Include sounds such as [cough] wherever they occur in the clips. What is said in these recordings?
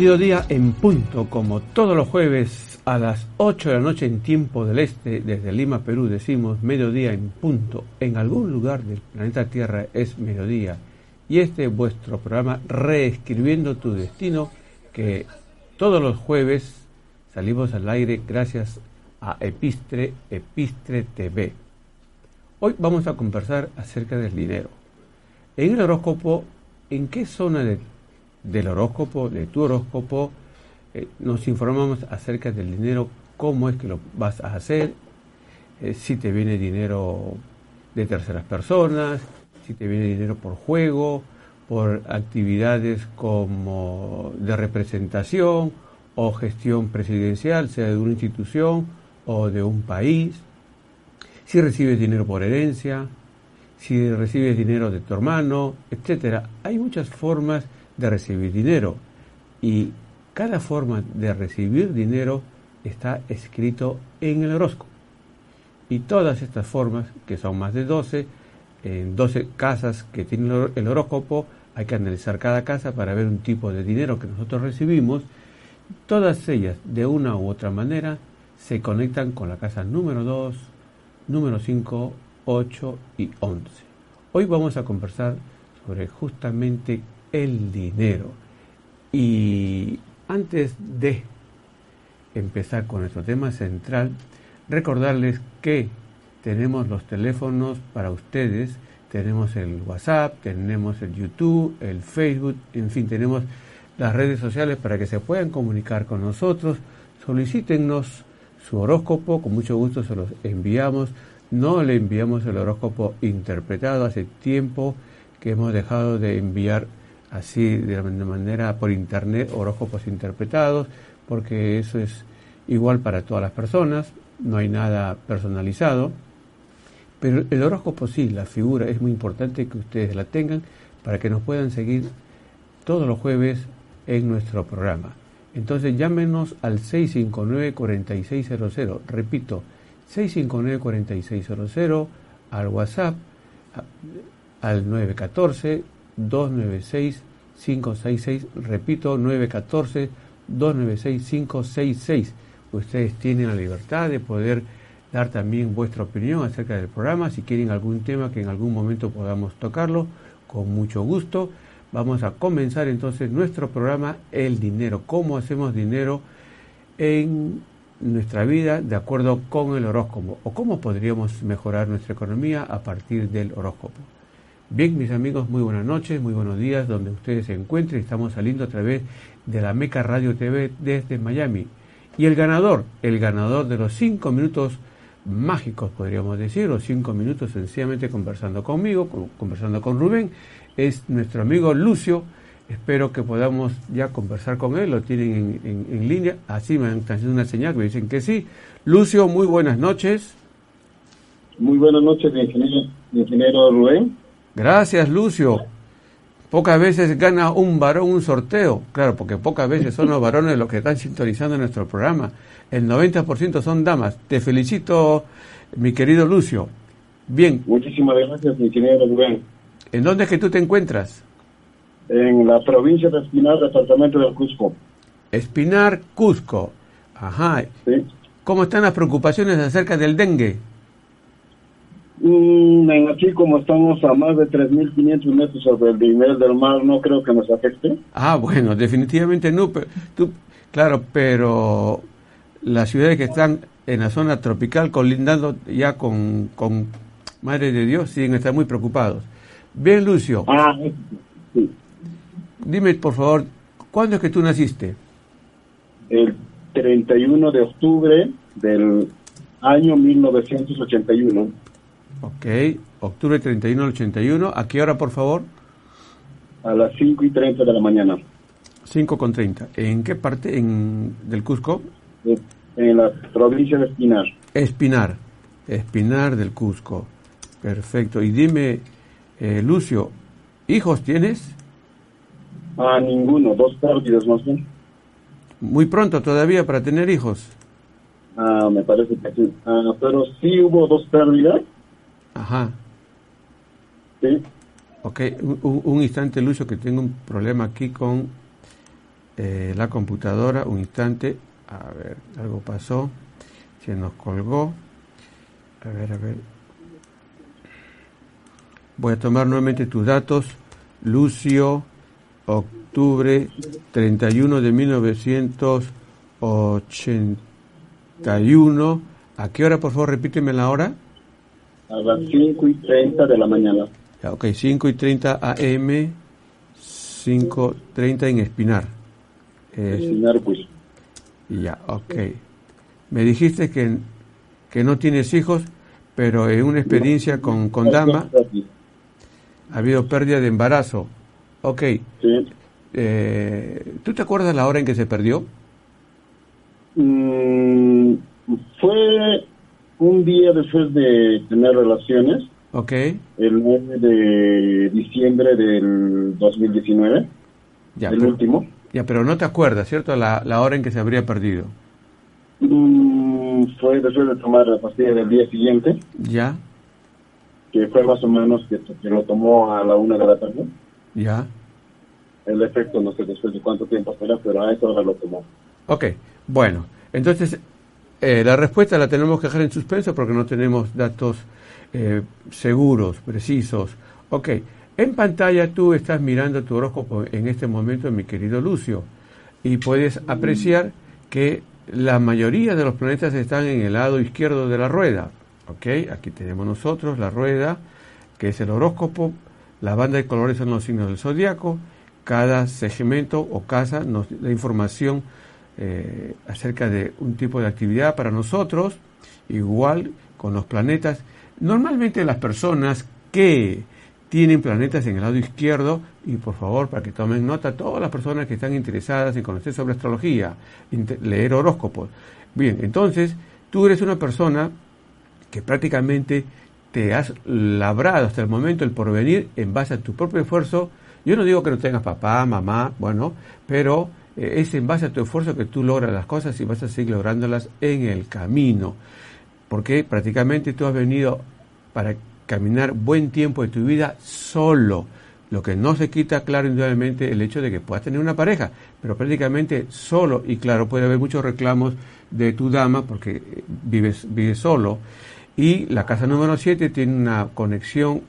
Mediodía en punto, como todos los jueves a las 8 de la noche en tiempo del este, desde Lima, Perú, decimos mediodía en punto. En algún lugar del planeta Tierra es mediodía. Y este es vuestro programa Reescribiendo tu Destino, que todos los jueves salimos al aire gracias a Epistre, Epistre TV. Hoy vamos a conversar acerca del dinero. En el horóscopo, ¿en qué zona de del horóscopo, de tu horóscopo, eh, nos informamos acerca del dinero, cómo es que lo vas a hacer, eh, si te viene dinero de terceras personas, si te viene dinero por juego, por actividades como de representación o gestión presidencial, sea de una institución o de un país, si recibes dinero por herencia, si recibes dinero de tu hermano, etcétera. Hay muchas formas de recibir dinero. Y cada forma de recibir dinero está escrito en el horóscopo. Y todas estas formas, que son más de 12, en 12 casas que tiene el horóscopo, hay que analizar cada casa para ver un tipo de dinero que nosotros recibimos. Todas ellas, de una u otra manera, se conectan con la casa número 2, número 5, 8 y 11. Hoy vamos a conversar sobre justamente el dinero. Y antes de empezar con nuestro tema central, recordarles que tenemos los teléfonos para ustedes, tenemos el WhatsApp, tenemos el YouTube, el Facebook, en fin, tenemos las redes sociales para que se puedan comunicar con nosotros. Solicítenos su horóscopo, con mucho gusto se los enviamos. No le enviamos el horóscopo interpretado hace tiempo que hemos dejado de enviar así de manera por internet, horóscopos interpretados, porque eso es igual para todas las personas, no hay nada personalizado. Pero el horóscopo sí, la figura, es muy importante que ustedes la tengan para que nos puedan seguir todos los jueves en nuestro programa. Entonces llámenos al 659-4600, repito, 659-4600, al WhatsApp, al 914 296-566, repito, 914-296-566. Ustedes tienen la libertad de poder dar también vuestra opinión acerca del programa, si quieren algún tema que en algún momento podamos tocarlo, con mucho gusto. Vamos a comenzar entonces nuestro programa El dinero, cómo hacemos dinero en nuestra vida de acuerdo con el horóscopo o cómo podríamos mejorar nuestra economía a partir del horóscopo. Bien, mis amigos, muy buenas noches, muy buenos días, donde ustedes se encuentren. Estamos saliendo a través de la Meca Radio TV desde Miami. Y el ganador, el ganador de los cinco minutos mágicos, podríamos decir, o cinco minutos sencillamente conversando conmigo, conversando con Rubén, es nuestro amigo Lucio. Espero que podamos ya conversar con él, lo tienen en, línea. Así me han haciendo una señal que me dicen que sí. Lucio, muy buenas noches. Muy buenas noches, ingeniero, ingeniero Rubén. Gracias, Lucio. Pocas veces gana un varón un sorteo, claro, porque pocas veces son los varones los que están sintonizando nuestro programa. El 90% son damas. Te felicito, mi querido Lucio. Bien. Muchísimas gracias, mi querido Rubén. ¿En dónde es que tú te encuentras? En la provincia de Espinar, departamento del Cusco. Espinar, Cusco. Ajá. Sí. ¿Cómo están las preocupaciones acerca del dengue? Mm, aquí, como estamos a más de 3.500 metros sobre el nivel del mar, no creo que nos afecte. Ah, bueno, definitivamente no. pero tú- claro, pero las ciudades que están en la zona tropical colindando ya con, con Madre de Dios siguen están muy preocupados. Bien, Lucio, Ah, sí. dime por favor, ¿cuándo es que tú naciste? El 31 de octubre del año 1981. Ok, octubre 31 del 81. ¿A qué hora, por favor? a las 5 y 30 de la mañana 5 con 30. ¿En qué parte en, del Cusco? eh, en la provincia de Espinar. Espinar. Espinar del Cusco. Perfecto. Y dime, eh, Lucio, ¿hijos tienes? A ninguno, dos pérdidas más bien. Muy pronto todavía para tener hijos. Ah, me parece que sí. Ah, pero sí hubo dos pérdidas. Ajá. Sí. Ok, un, instante, Lucio, que tengo un problema aquí con eh, la computadora. Un instante. A ver, algo pasó. Se nos colgó. A ver, a ver. Voy a tomar nuevamente tus datos. Lucio, octubre 31 de 1981. ¿A qué hora, por favor? Repíteme la hora. A las 5 y 30 de la mañana. Ok, 5 y 30 AM, 5.30 en Espinar. Es- Espinar, pues. ya, ok. Me dijiste que, que no tienes hijos, pero en una experiencia con, con Dama ha habido pérdida de embarazo. Ok, Sí. eh, ¿tú te acuerdas la hora en que se perdió? Mm, fue un día después de tener relaciones, Ok, el 9 de diciembre del 2019, ya, el pero, último. ya, pero no te acuerdas, ¿cierto? La, la hora en que se habría perdido. Mm, fue después de tomar la pastilla del día siguiente, Ya, que fue más o menos que, que lo tomó a la una de la tarde. ya. El efecto no sé después de cuánto tiempo será, pero a esa hora lo tomó. Ok, bueno, entonces eh, la respuesta la tenemos que dejar en suspenso porque no tenemos datos eh, seguros, precisos. Ok, en pantalla tú estás mirando tu horóscopo en este momento, mi querido Lucio, y puedes apreciar que la mayoría de los planetas están en el lado izquierdo de la rueda. Ok, aquí tenemos nosotros la rueda, que es el horóscopo, la banda de colores son los signos del zodiaco, cada segmento o casa nos da información eh, acerca de un tipo de actividad para nosotros, igual con los planetas. Normalmente las personas que tienen planetas en el lado izquierdo, y por favor, para que tomen nota, todas las personas que están interesadas en conocer sobre astrología, leer horóscopos. Bien, entonces, tú eres una persona que prácticamente te has labrado hasta el momento el porvenir en base a tu propio esfuerzo. Yo no digo que no tengas papá, mamá, bueno, pero es en base a tu esfuerzo que tú logras las cosas y vas a seguir lográndolas en el camino. Porque prácticamente tú has venido para caminar buen tiempo de tu vida solo. Lo que no se quita, claro, indudablemente, el hecho de que puedas tener una pareja, pero prácticamente solo, y claro, puede haber muchos reclamos de tu dama porque eh, vives, vives solo. Y la casa número 7 tiene una conexión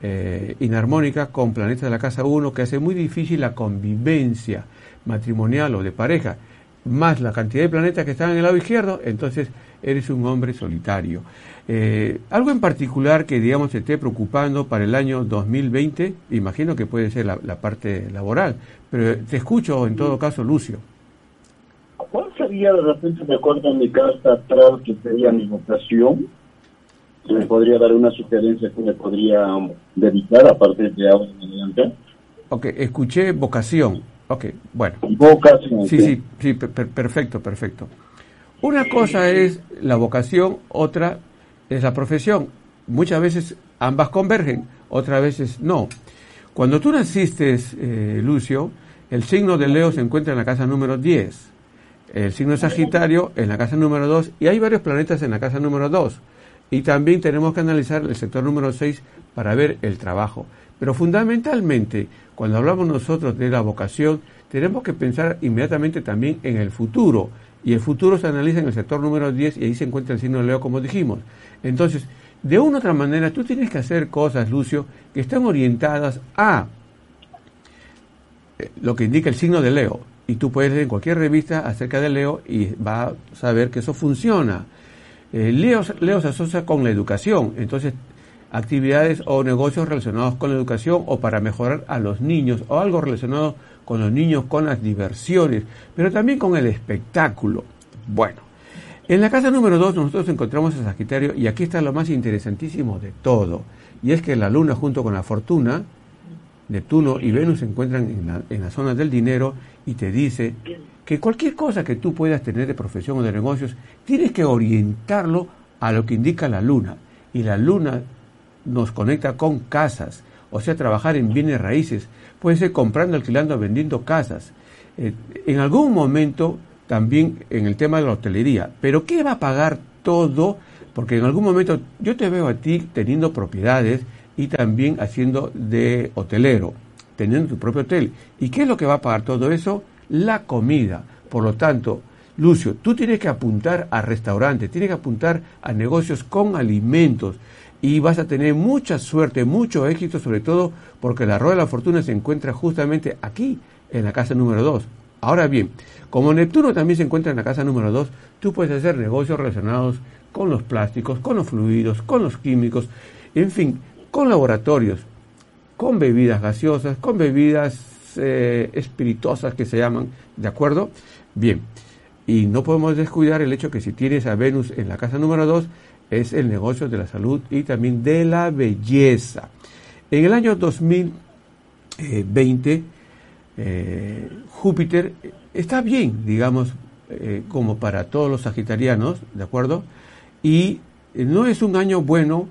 eh, inarmónica con planetas de la casa 1 que hace muy difícil la convivencia matrimonial o de pareja, más la cantidad de planetas que están en el lado izquierdo, entonces eres un hombre solitario. Eh, algo en particular que, digamos, te esté preocupando para el año 2020, imagino que puede ser la, la parte laboral, pero te escucho en todo caso, Lucio. ¿Cuál sería, de repente, me acuerdo en mi carta atrás, que sería mi vocación? Que me podría dar una sugerencia que me podría dedicar a partir de ahora en adelante. Ok, escuché vocación. Ok, bueno. Vocación. Sí, sí, sí, per- per- perfecto, perfecto. Una cosa es la vocación, otra es la profesión. Muchas veces ambas convergen, otras veces no. Cuando tú naciste, eh, Lucio, el signo de Leo se encuentra en la casa número 10, el signo de Sagitario en la casa número 2 y hay varios planetas en la casa número 2. Y también tenemos que analizar el sector número 6 para ver el trabajo. Pero fundamentalmente, cuando hablamos nosotros de la vocación, tenemos que pensar inmediatamente también en el futuro. Y el futuro se analiza en el sector número 10 y ahí se encuentra el signo de Leo, como dijimos. Entonces, de una u otra manera, tú tienes que hacer cosas, Lucio, que están orientadas a eh, lo que indica el signo de Leo. Y tú puedes leer en cualquier revista acerca de Leo y va a saber que eso funciona. Eh, Leo, Leo se asocia con la educación, entonces actividades o negocios relacionados con la educación o para mejorar a los niños o algo relacionado con los niños, con las diversiones, pero también con el espectáculo. Bueno, en la casa número 2 nosotros encontramos a Sagitario y aquí está lo más interesantísimo de todo, y es que la luna junto con la fortuna, Neptuno y Venus se encuentran en la, en la zona del dinero y te dice que cualquier cosa que tú puedas tener de profesión o de negocios, tienes que orientarlo a lo que indica la luna. Y la luna nos conecta con casas, o sea, trabajar en bienes raíces, puede ser comprando, alquilando, vendiendo casas. Eh, en algún momento también en el tema de la hotelería, pero ¿qué va a pagar todo? Porque en algún momento yo te veo a ti teniendo propiedades y también haciendo de hotelero, teniendo tu propio hotel. ¿Y qué es lo que va a pagar todo eso? La comida. Por lo tanto, Lucio, tú tienes que apuntar a restaurantes, tienes que apuntar a negocios con alimentos y vas a tener mucha suerte, mucho éxito, sobre todo porque la rueda de la fortuna se encuentra justamente aquí, en la casa número 2. Ahora bien, como Neptuno también se encuentra en la casa número 2, tú puedes hacer negocios relacionados con los plásticos, con los fluidos, con los químicos, en fin, con laboratorios, con bebidas gaseosas, con bebidas eh, espirituosas que se llaman, ¿de acuerdo? Bien, y no podemos descuidar el hecho que si tienes a Venus en la casa número 2, es el negocio de la salud y también de la belleza. En el año 2020, eh, Júpiter está bien, digamos, eh, como para todos los sagitarianos, ¿de acuerdo? Y no es un año bueno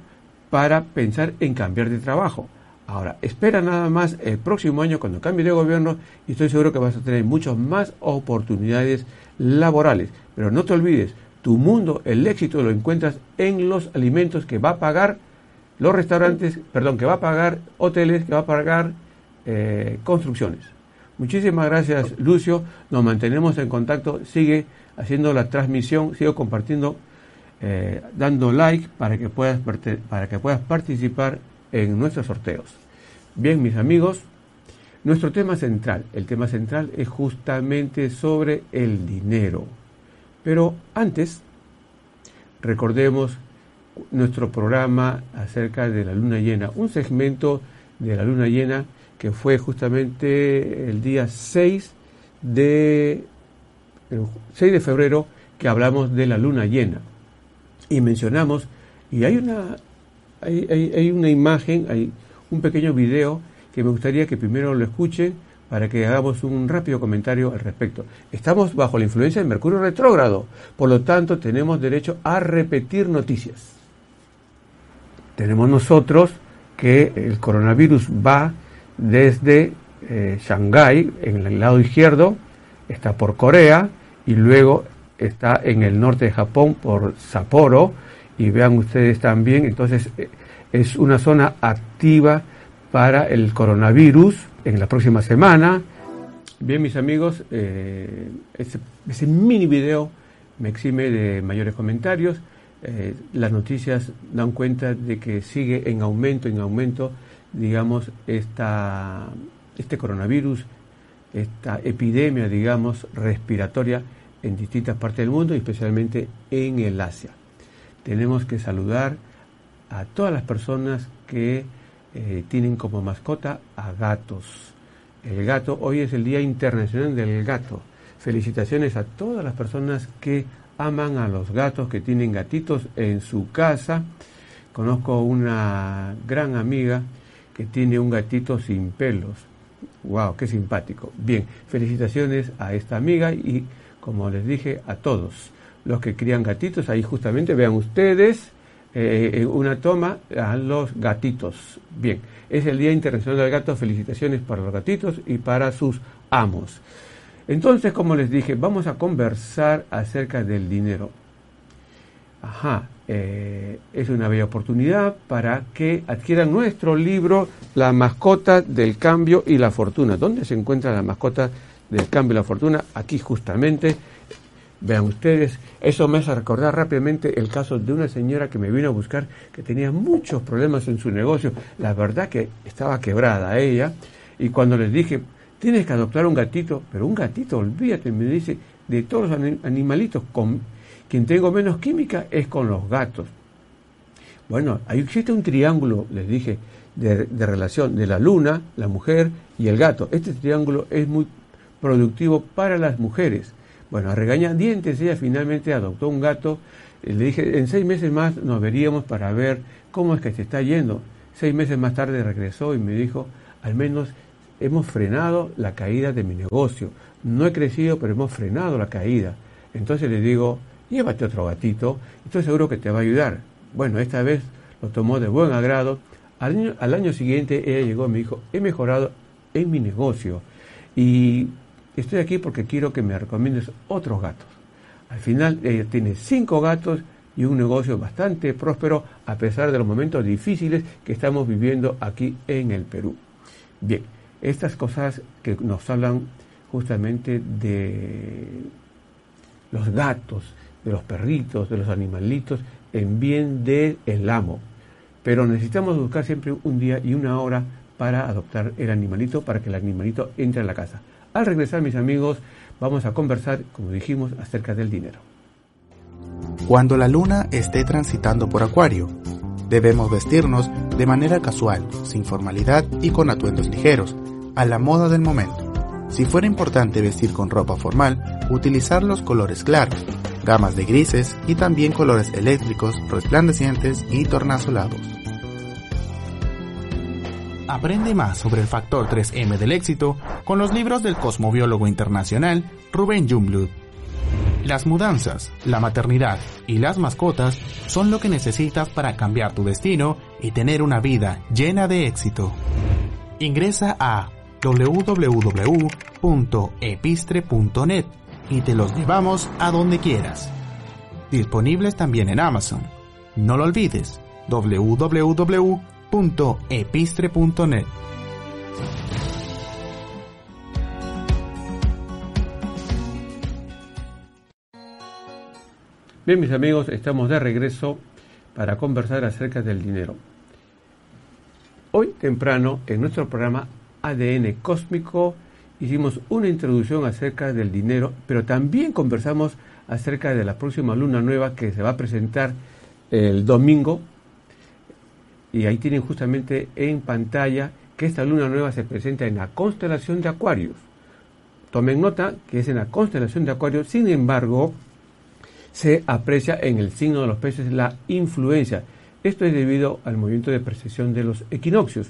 para pensar en cambiar de trabajo. Ahora, espera nada más el próximo año cuando cambie de gobierno y estoy seguro que vas a tener muchas más oportunidades laborales. Pero no te olvides, tu mundo, el éxito lo encuentras en los alimentos que va a pagar los restaurantes, perdón, que va a pagar hoteles, que va a pagar eh, construcciones. Muchísimas gracias, Lucio. Nos mantenemos en contacto. Sigue haciendo la transmisión, sigo compartiendo, eh, dando like para que, puedas, para que puedas participar en nuestros sorteos. Bien, mis amigos, nuestro tema central, el tema central es justamente sobre el dinero. Pero antes, recordemos nuestro programa acerca de la luna llena, un segmento de la luna llena que fue justamente el día 6 de, 6 de febrero que hablamos de la luna llena. Y mencionamos, y hay una, hay, hay, hay una imagen, hay un pequeño video que me gustaría que primero lo escuchen para que hagamos un rápido comentario al respecto. Estamos bajo la influencia del Mercurio retrógrado, por lo tanto tenemos derecho a repetir noticias. Tenemos nosotros que el coronavirus va desde eh, Shanghái, en el lado izquierdo, está por Corea y luego está en el norte de Japón por Sapporo y vean ustedes también, entonces eh, es una zona activa para el coronavirus en la próxima semana. Bien, mis amigos, eh, ese, mini video me exime de mayores comentarios. Eh, las noticias dan cuenta de que sigue en aumento, en aumento, digamos, esta, este coronavirus, esta epidemia, digamos, respiratoria en distintas partes del mundo, especialmente en el Asia. Tenemos que saludar a todas las personas que eh, tienen como mascota a gatos. El gato, hoy es el Día Internacional del Gato. Felicitaciones a todas las personas que aman a los gatos, que tienen gatitos en su casa. Conozco una gran amiga que tiene un gatito sin pelos. ¡Wow! ¡Qué simpático! Bien, felicitaciones a esta amiga y, como les dije, a todos los que crían gatitos. Ahí justamente vean ustedes eh, una toma a los gatitos. Bien, es el Día Internacional del Gato. Felicitaciones para los gatitos y para sus amos. Entonces, como les dije, vamos a conversar acerca del dinero. Ajá, eh, es una bella oportunidad para que adquieran nuestro libro La mascota del cambio y la fortuna. ¿Dónde se encuentra la mascota del cambio de la fortuna, aquí justamente. Vean ustedes, eso me hace recordar rápidamente el caso de una señora que me vino a buscar que tenía muchos problemas en su negocio. La verdad que estaba quebrada ella. Y cuando les dije, tienes que adoptar un gatito, pero un gatito, olvídate, me dice, de todos los animalitos, con quien tengo menos química es con los gatos. Bueno, ahí existe un triángulo, les dije, de, relación de la luna, la mujer y el gato. Este triángulo es muy productivo para las mujeres. Bueno, a regañadientes ella finalmente adoptó un gato. Le dije, en seis meses más nos veríamos para ver cómo es que se está yendo. Seis meses más tarde regresó y me dijo, al menos hemos frenado la caída de mi negocio. No he crecido, pero hemos frenado la caída. Entonces le digo, llévate otro gatito, estoy seguro que te va a ayudar. Bueno, esta vez lo tomó de buen agrado. Al año, siguiente ella llegó y me dijo, he mejorado en mi negocio y estoy aquí porque quiero que me recomiendes otros gatos. Al final ella tiene cinco gatos y un negocio bastante próspero a pesar de los momentos difíciles que estamos viviendo aquí en el Perú. Bien, estas cosas que nos hablan justamente de los gatos, de los perritos, de los animalitos en bien del el amo. Pero necesitamos buscar siempre un día y una hora para adoptar el animalito, para que el animalito entre a la casa. Al regresar, mis amigos, vamos a conversar, como dijimos, acerca del dinero. Cuando la luna esté transitando por Acuario, debemos vestirnos de manera casual, sin formalidad y con atuendos ligeros, a la moda del momento. Si fuera importante vestir con ropa formal, utilizar los colores claros, gamas de grises y también colores eléctricos, resplandecientes y tornasolados. Aprende más sobre el factor 3M del éxito con los libros del cosmobiólogo internacional Rubén Jumblud. Las mudanzas, la maternidad y las mascotas son lo que necesitas para cambiar tu destino y tener una vida llena de éxito. Ingresa a www.epistre.net y te los llevamos a donde quieras. Disponibles también en Amazon. No lo olvides, www.epistre.net. Bien, mis amigos, estamos de regreso para conversar acerca del dinero. Hoy temprano, en nuestro programa ADN Cósmico, hicimos una introducción acerca del dinero, pero también conversamos acerca de la próxima luna nueva que se va a presentar el domingo. Y ahí tienen justamente en pantalla que esta luna nueva se presenta en la constelación de Acuarios. Tomen nota que es en la constelación de Acuarios, sin embargo, se aprecia en el signo de los peces la influencia. Esto es debido al movimiento de precesión de los equinoccios.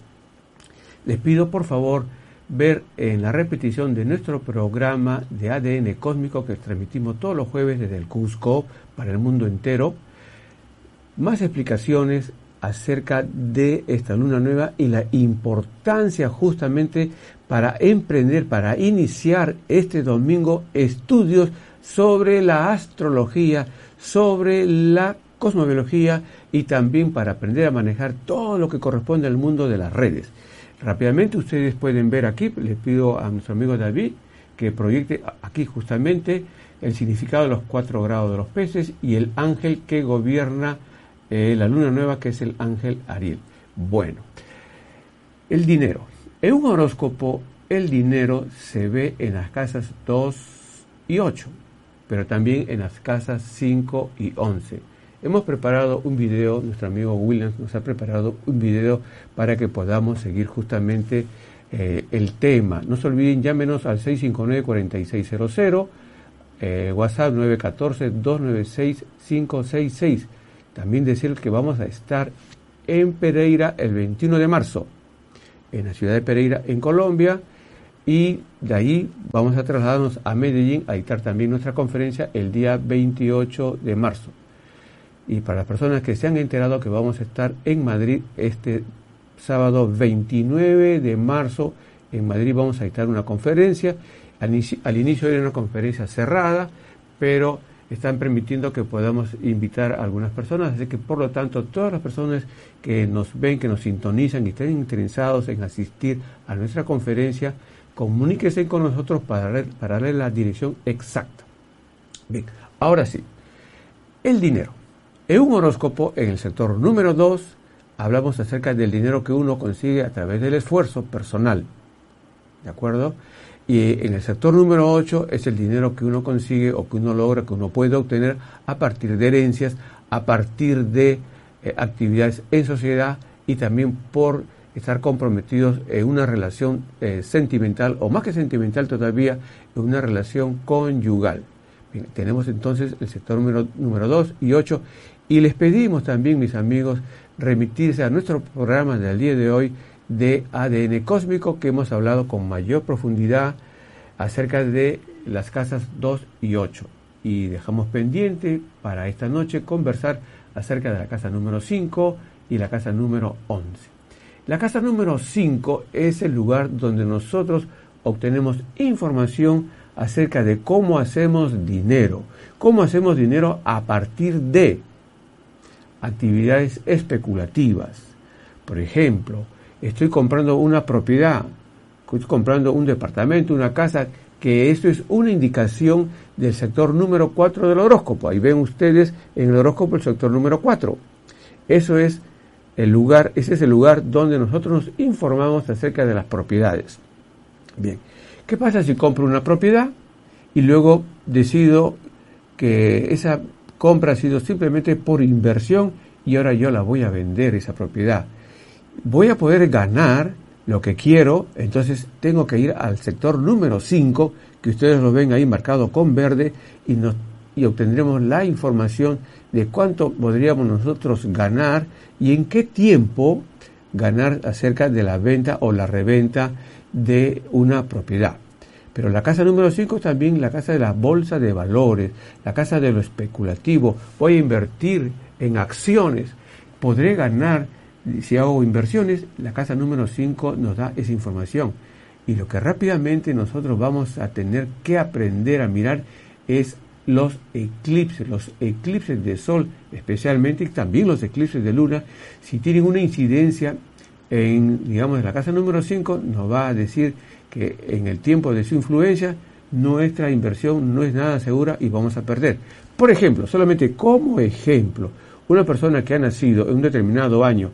Les pido por favor ver en la repetición de nuestro programa de ADN cósmico que transmitimos todos los jueves desde el Cusco para el mundo entero, más explicaciones acerca de esta luna nueva y la importancia justamente para emprender, para iniciar este domingo estudios sobre la astrología, sobre la cosmobiología y también para aprender a manejar todo lo que corresponde al mundo de las redes. Rápidamente ustedes pueden ver aquí, les pido a nuestro amigo David que proyecte aquí justamente el significado de los cuatro grados de los peces y el ángel que gobierna eh, la luna nueva, que es el ángel Ariel. Bueno, el dinero. En un horóscopo, el dinero se ve en las casas 2 y 8, pero también en las casas 5 y 11. Hemos preparado un video, nuestro amigo Williams nos ha preparado un video para que podamos seguir justamente eh, el tema. No se olviden, llámenos al 659-4600, eh, WhatsApp 914-296-566. También decir que vamos a estar en Pereira el 21 de marzo, en la ciudad de Pereira, en Colombia. Y de ahí vamos a trasladarnos a Medellín a dictar también nuestra conferencia el día 28 de marzo y para las personas que se han enterado que vamos a estar en Madrid este sábado 29 de marzo. En Madrid vamos a dictar una conferencia. Al inicio, era una conferencia cerrada, pero están permitiendo que podamos invitar a algunas personas, así que por lo tanto todas las personas que nos ven, que nos sintonizan y estén interesados en asistir a nuestra conferencia, comuníquese con nosotros para, para darle la dirección exacta. Bien, ahora sí, el dinero. En un horóscopo, en el sector número 2, hablamos acerca del dinero que uno consigue a través del esfuerzo personal. ¿De acuerdo? Y en el sector número 8 es el dinero que uno consigue o que uno logra, que uno puede obtener a partir de herencias, a partir de eh, actividades en sociedad y también por estar comprometidos en una relación eh, sentimental o más que sentimental todavía, en una relación conyugal. tenemos entonces el sector número, número 2 y 8 y les pedimos también, mis amigos, remitirse a nuestro programa del día de hoy de ADN cósmico que hemos hablado con mayor profundidad acerca de las casas 2 y 8. Y dejamos pendiente para esta noche conversar acerca de la casa número 5 y la casa número 11. La casa número 5 es el lugar donde nosotros obtenemos información acerca de cómo hacemos dinero, cómo hacemos dinero a partir de actividades especulativas. Por ejemplo, estoy comprando una propiedad, estoy comprando un departamento, una casa, que esto es una indicación del sector número 4 del horóscopo. Ahí ven ustedes en el horóscopo el sector número 4. Eso es el lugar, ese es el lugar donde nosotros nos informamos acerca de las propiedades. Bien, ¿qué pasa si compro una propiedad y luego decido que esa compra ha sido simplemente por inversión y ahora yo la voy a vender esa propiedad? Voy a poder ganar lo que quiero, entonces tengo que ir al sector número 5, que ustedes lo ven ahí marcado con verde, y, nos, y obtendremos la información de cuánto podríamos nosotros ganar y en qué tiempo ganar acerca de la venta o la reventa de una propiedad. Pero la casa número 5 es también la casa de la bolsa de valores, la casa de lo especulativo. Voy a invertir en acciones, podré ganar si hago inversiones, la casa número 5 nos da esa información. Y lo que rápidamente nosotros vamos a tener que aprender a mirar es los eclipses, los eclipses de sol, especialmente y también los eclipses de luna, si tienen una incidencia en, digamos, la casa número 5, nos va a decir que en el tiempo de su influencia nuestra inversión no es nada segura y vamos a perder. Por ejemplo, solamente como ejemplo, una persona que ha nacido en un determinado año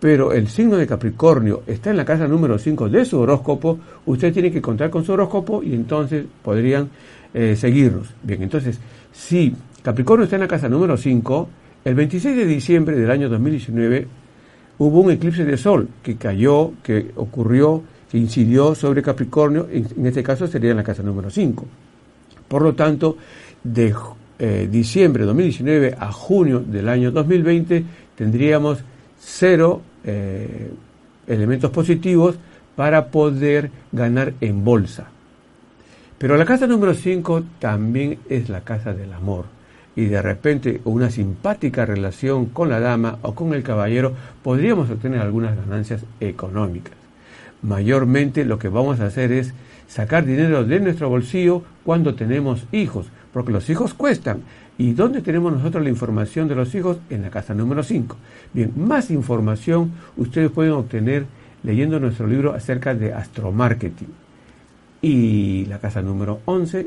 pero el signo de Capricornio está en la casa número 5 de su horóscopo, usted tiene que contar con su horóscopo y entonces podrían eh, seguirnos. Bien, entonces, si Capricornio está en la casa número 5, el 26 de diciembre del año 2019 hubo un eclipse de sol que cayó, que ocurrió, que incidió sobre Capricornio, en, este caso sería en la casa número 5. Por lo tanto, de eh, diciembre de 2019 a junio del año 2020 tendríamos cero eh, elementos positivos para poder ganar en bolsa. Pero la casa número 5 también es la casa del amor. Y de repente una simpática relación con la dama o con el caballero podríamos obtener algunas ganancias económicas. Mayormente lo que vamos a hacer es sacar dinero de nuestro bolsillo cuando tenemos hijos, porque los hijos cuestan ¿Y dónde tenemos nosotros la información de los hijos? En la casa número 5. Bien, más información ustedes pueden obtener leyendo nuestro libro acerca de astromarketing. Y la casa número 11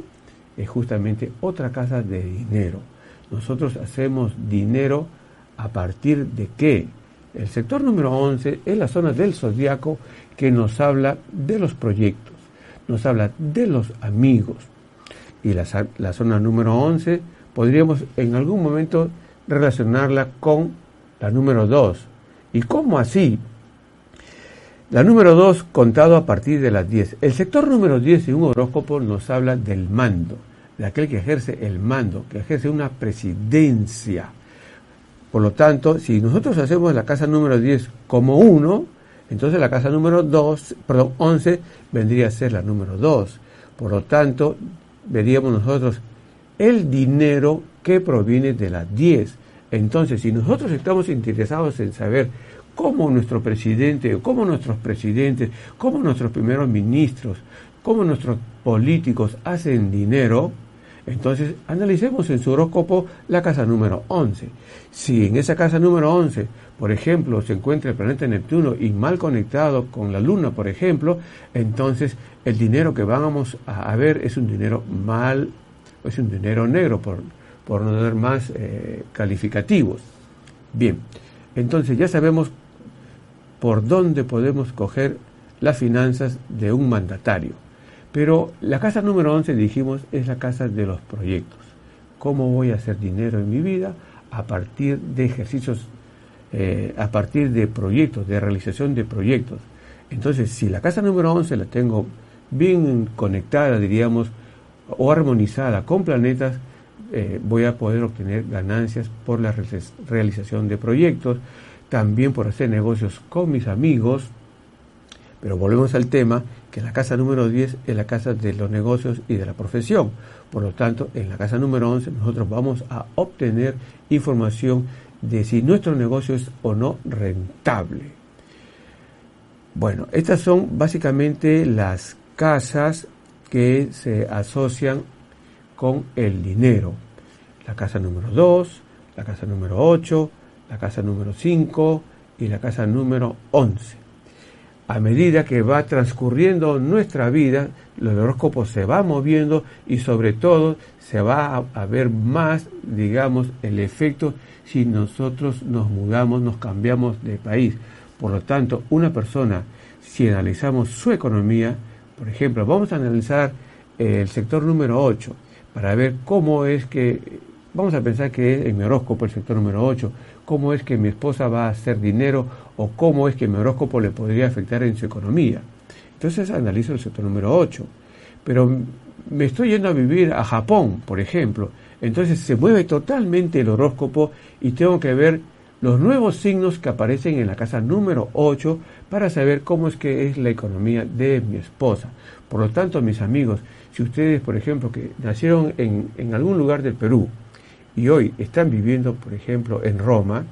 es justamente otra casa de dinero. Nosotros hacemos dinero a partir de qué? El sector número 11 es la zona del zodiaco que nos habla de los proyectos, nos habla de los amigos. Y la, la zona número 11 podríamos en algún momento relacionarla con la número 2. ¿Y cómo así? La número 2 contado a partir de las 10. El sector número 10 de un horóscopo nos habla del mando, de aquel que ejerce el mando, que ejerce una presidencia. Por lo tanto, si nosotros hacemos la casa número 10 como 1, entonces la casa número 2, perdón, 11 vendría a ser la número 2. Por lo tanto, veríamos nosotros el dinero que proviene de las 10. Entonces, si nosotros estamos interesados en saber cómo nuestro presidente, cómo nuestros presidentes, cómo nuestros primeros ministros, cómo nuestros políticos hacen dinero, Entonces, analicemos en su horóscopo la casa número 11. Si en esa casa número 11, por ejemplo, se encuentra el planeta Neptuno y mal conectado con la Luna, por ejemplo, entonces el dinero que vamos a ver es un dinero mal, es un dinero negro, por, por no dar más eh, calificativos. Bien, entonces ya sabemos por dónde podemos coger las finanzas de un mandatario. Pero la casa número 11, dijimos, es la casa de los proyectos. ¿Cómo voy a hacer dinero en mi vida? A partir de ejercicios, eh, a partir de proyectos, de realización de proyectos. Entonces, si la casa número 11 la tengo bien conectada, diríamos, o armonizada con planetas, eh, voy a poder obtener ganancias por la realización de proyectos, también por hacer negocios con mis amigos, pero volvemos al tema que la casa número 10 es la casa de los negocios y de la profesión. Por lo tanto, en la casa número 11 nosotros vamos a obtener información de si nuestro negocio es o no rentable. Bueno, estas son básicamente las casas que se asocian con el dinero. La casa número 2, la casa número 8, la casa número 5 y la casa número 11 a medida que va transcurriendo nuestra vida, el horóscopo se va moviendo y sobre todo se va a, ver más, digamos, el efecto si nosotros nos mudamos, nos cambiamos de país. Por lo tanto, una persona, si analizamos su economía, por ejemplo, vamos a analizar el sector número 8 para ver cómo es que, vamos a pensar que en mi horóscopo el sector número 8, cómo es que mi esposa va a hacer dinero o cómo es que mi horóscopo le podría afectar en su economía. Entonces analizo el sector número 8. Pero me estoy yendo a vivir a Japón, por ejemplo. Entonces se mueve totalmente el horóscopo y tengo que ver los nuevos signos que aparecen en la casa número 8 para saber cómo es que es la economía de mi esposa. Por lo tanto, mis amigos, si ustedes, por ejemplo, que nacieron en, en algún lugar del Perú, y hoy están viviendo, por ejemplo, en Roma,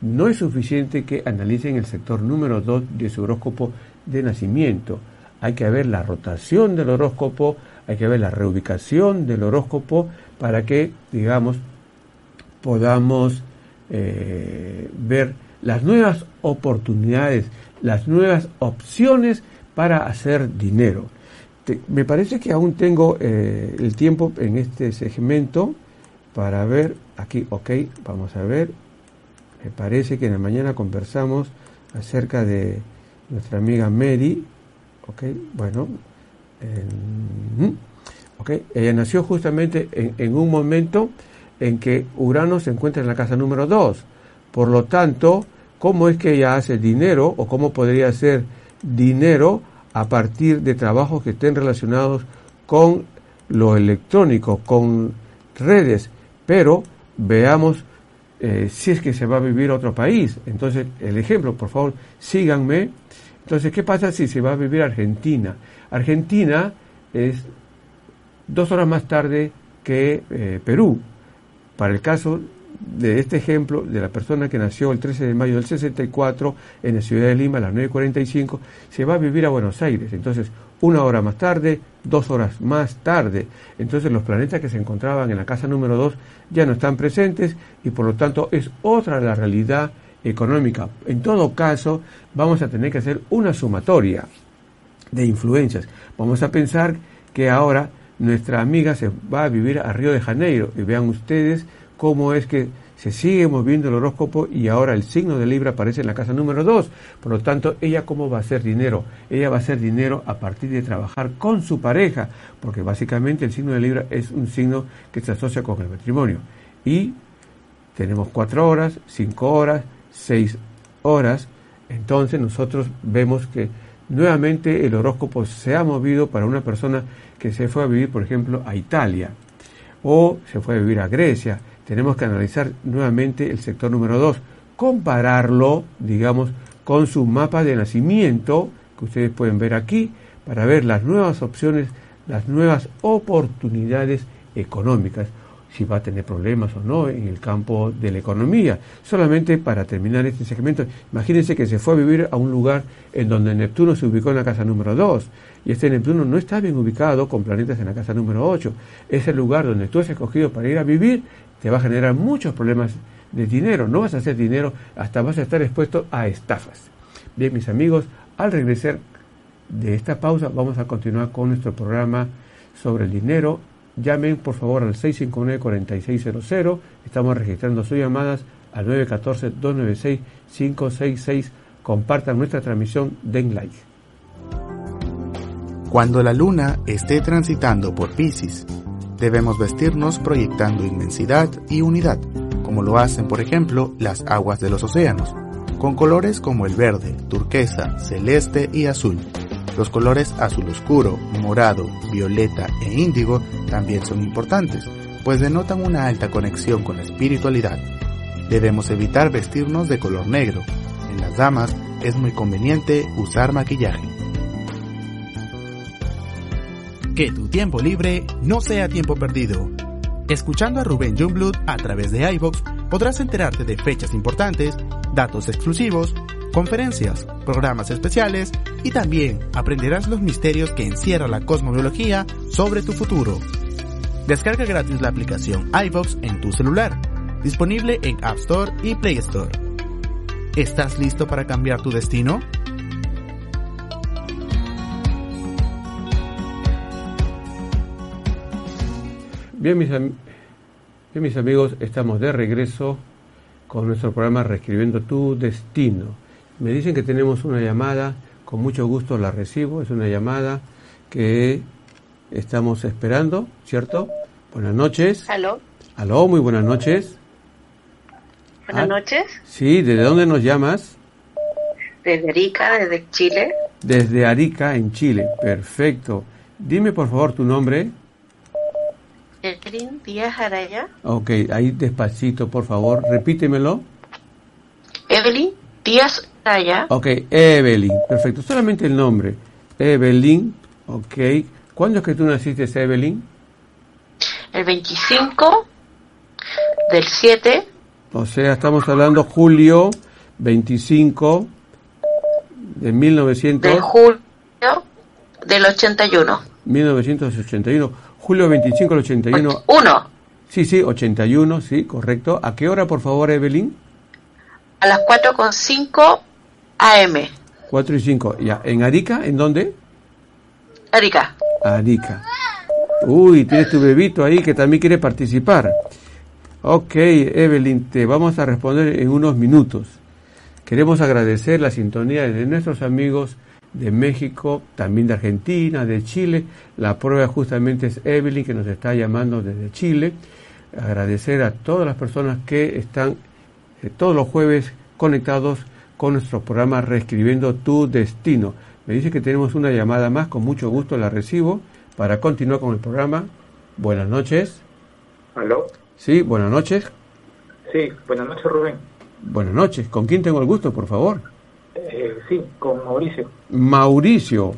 no es suficiente que analicen el sector número 2 de su horóscopo de nacimiento. Hay que ver la rotación del horóscopo, hay que ver la reubicación del horóscopo para que, digamos, podamos eh, ver las nuevas oportunidades, las nuevas opciones para hacer dinero. me parece que aún tengo eh, el tiempo en este segmento para ver, aquí, ok, vamos a ver, me parece que en la mañana conversamos acerca de nuestra amiga Mary, ok, bueno, ok, ella nació justamente en, en, un momento en que Urano se encuentra en la casa número 2, por lo tanto, ¿cómo es que ella hace dinero o cómo podría hacer dinero a partir de trabajos que estén relacionados con lo electrónico, con redes? Pero veamos eh, si es que se va a vivir a otro país. Entonces, el ejemplo, por favor, síganme. Entonces, ¿qué pasa si se va a vivir a Argentina? Argentina es dos horas más tarde que eh, Perú. Para el caso de este ejemplo de la persona que nació el 13 de mayo del 64 en la ciudad de Lima a las 9.45, se va a vivir a Buenos Aires. Entonces, una hora más tarde, dos horas más tarde. Entonces los planetas que se encontraban en la casa número 2 ya no están presentes y por lo tanto es otra la realidad económica. En todo caso, vamos a tener que hacer una sumatoria de influencias. Vamos a pensar que ahora nuestra amiga se va a vivir a Río de Janeiro y vean ustedes cómo es que se sigue moviendo el horóscopo y ahora el signo de Libra aparece en la casa número 2. Por lo tanto, ella cómo va a hacer dinero? Ella va a hacer dinero a partir de trabajar con su pareja, porque básicamente el signo de Libra es un signo que se asocia con el matrimonio. Y tenemos cuatro horas, cinco horas, seis horas. Entonces nosotros vemos que nuevamente el horóscopo se ha movido para una persona que se fue a vivir, por ejemplo, a Italia o se fue a vivir a Grecia tenemos que analizar nuevamente el sector número 2, compararlo, digamos, con su mapa de nacimiento, que ustedes pueden ver aquí, para ver las nuevas opciones, las nuevas oportunidades económicas. Si va a tener problemas o no en el campo de la economía. Solamente para terminar este segmento, imagínense que se fue a vivir a un lugar en donde Neptuno se ubicó en la casa número 2 y este Neptuno no está bien ubicado con planetas en la casa número 8. Es el lugar donde tú has escogido para ir a vivir, te va a generar muchos problemas de dinero, no vas a hacer dinero, hasta vas a estar expuesto a estafas. Bien, mis amigos, al regresar de esta pausa vamos a continuar con nuestro programa sobre el dinero Llamen por favor al 659-4600. Estamos registrando sus llamadas al 914-296-566. Compartan nuestra transmisión, den like. Cuando la luna esté transitando por Pisces, debemos vestirnos proyectando inmensidad y unidad, como lo hacen por ejemplo las aguas de los océanos, con colores como el verde, turquesa, celeste y azul. Los colores azul oscuro, morado, violeta e índigo también son importantes, pues denotan una alta conexión con la espiritualidad. Debemos evitar vestirnos de color negro. En las damas es muy conveniente usar maquillaje. Que tu tiempo libre no sea tiempo perdido. Escuchando a Rubén Jungblut a través de iVox podrás enterarte de fechas importantes, datos exclusivos, conferencias, programas especiales y también aprenderás los misterios que encierra la cosmobiología sobre tu futuro. Descarga gratis la aplicación iVox en tu celular, disponible en App Store y Play Store. ¿Estás listo para cambiar tu destino? Bien mis, bien, mis amigos, estamos de regreso con nuestro programa Reescribiendo tu Destino. Me dicen que tenemos una llamada, con mucho gusto la recibo, es una llamada que estamos esperando, ¿cierto? Buenas noches. Aló. Aló, muy buenas noches. Buenas ah, noches. Sí, ¿desde dónde nos llamas? Desde Arica, desde Chile. Desde Arica, en Chile, perfecto. Dime por favor tu nombre. Evelyn Díaz Araya. Ok, ahí despacito, por favor, repítemelo. Evelyn Díaz Araya. Ok, Evelyn, perfecto. Solamente el nombre. Evelyn, ok. ¿Cuándo es que tú naciste, Evelyn? El 25 del 7. O sea, estamos hablando julio 25 de 1900. De julio del 81. 1981. Julio 25 del 81. Uno. Sí, sí, 81, sí, correcto. ¿A qué hora, por favor, Evelyn? A las 4.5 AM. 4 y 5, ya. ¿En Arica? ¿En dónde? Arica. Arica. Uy, tienes tu bebito ahí que también quiere participar. Ok, Evelyn, te vamos a responder en unos minutos. Queremos agradecer la sintonía de nuestros amigos de México, también de Argentina, de Chile. La prueba justamente es Evelyn que nos está llamando desde Chile. Agradecer a todas las personas que están eh, todos los jueves conectados con nuestro programa Reescribiendo tu Destino. Me dice que tenemos una llamada más, con mucho gusto la recibo para continuar con el programa. Buenas noches. ¿Aló? Sí, buenas noches. Sí, buenas noches Rubén. Buenas noches. ¿Con quién tengo el gusto, por favor? Eh, sí, con Mauricio. Mauricio.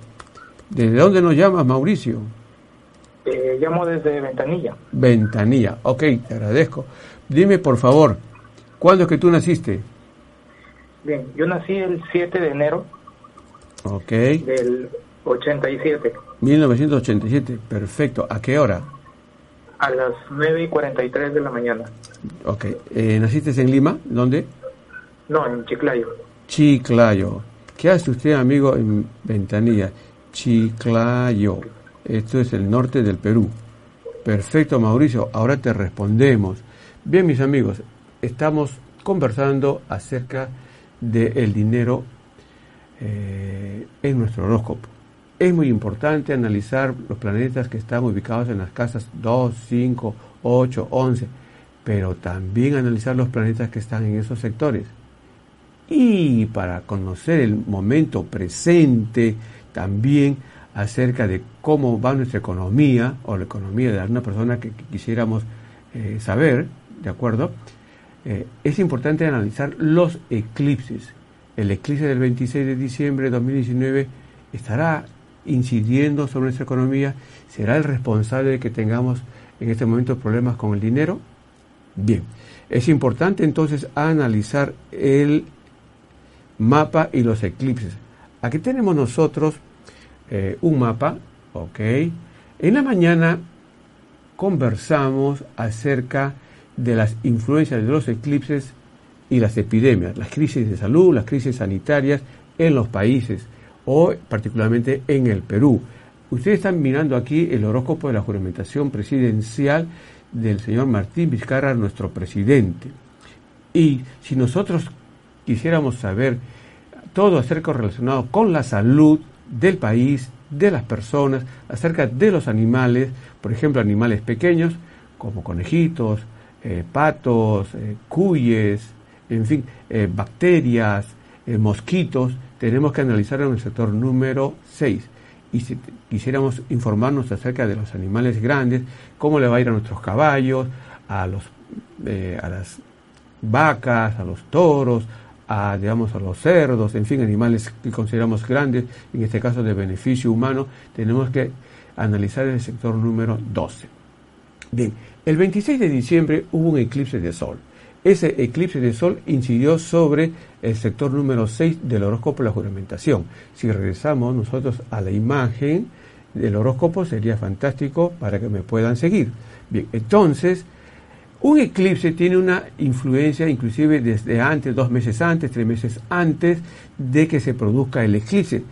¿Desde dónde nos llamas, Mauricio? Eh, llamo desde Ventanilla. Ventanilla, ok, te agradezco. Dime, por favor, ¿cuándo es que tú naciste? Bien, yo nací el 7 de enero. Ok. Del 87. 1987, perfecto. ¿A qué hora? A las 9 y 43 de la mañana. Ok. Eh, ¿Naciste en Lima? ¿Dónde? No, en Chiclayo. Chiclayo. ¿Qué hace usted, amigo, en Ventanilla? Chiclayo. Esto es el norte del Perú. Perfecto, Mauricio. Ahora te respondemos. Bien, mis amigos, estamos conversando acerca del dinero eh, en nuestro horóscopo. Es muy importante analizar los planetas que están ubicados en las casas 2, 5, 8, 11, pero también analizar los planetas que están en esos sectores y para conocer el momento presente también acerca de cómo va nuestra economía o la economía de alguna persona que, quisiéramos eh, saber, ¿de acuerdo? Eh, es importante analizar los eclipses. El eclipse del 26 de diciembre de 2019 estará incidiendo sobre nuestra economía, será el responsable de que tengamos en este momento problemas con el dinero. Bien, es importante entonces analizar el mapa y los eclipses. Aquí tenemos nosotros eh, un mapa, ok. En la mañana conversamos acerca de las influencias de los eclipses y las epidemias, las crisis de salud, las crisis sanitarias en los países o particularmente en el Perú. Ustedes están mirando aquí el horóscopo de la juramentación presidencial del señor Martín Vizcarra, nuestro presidente. Y si nosotros quisiéramos saber todo acerca relacionado con la salud del país, de las personas, acerca de los animales, por ejemplo, animales pequeños como conejitos, eh, patos, eh, cuyes, en fin, eh, bacterias, mosquitos, tenemos que analizar en el sector número 6. Y si quisiéramos informarnos acerca de los animales grandes, cómo le va a ir a nuestros caballos, a, los, a las vacas, a los toros, a, digamos, a los cerdos, en fin, animales que consideramos grandes, en este caso de beneficio humano, tenemos que analizar el sector número 12. Bien, el 26 de diciembre hubo un eclipse de sol. Ese eclipse de sol incidió sobre el sector número 6 del horóscopo de la juramentación. Si regresamos nosotros a la imagen del horóscopo sería fantástico para que me puedan seguir. Bien, entonces, un eclipse tiene una influencia inclusive desde antes, dos meses antes, tres meses antes de que se produzca el eclipse,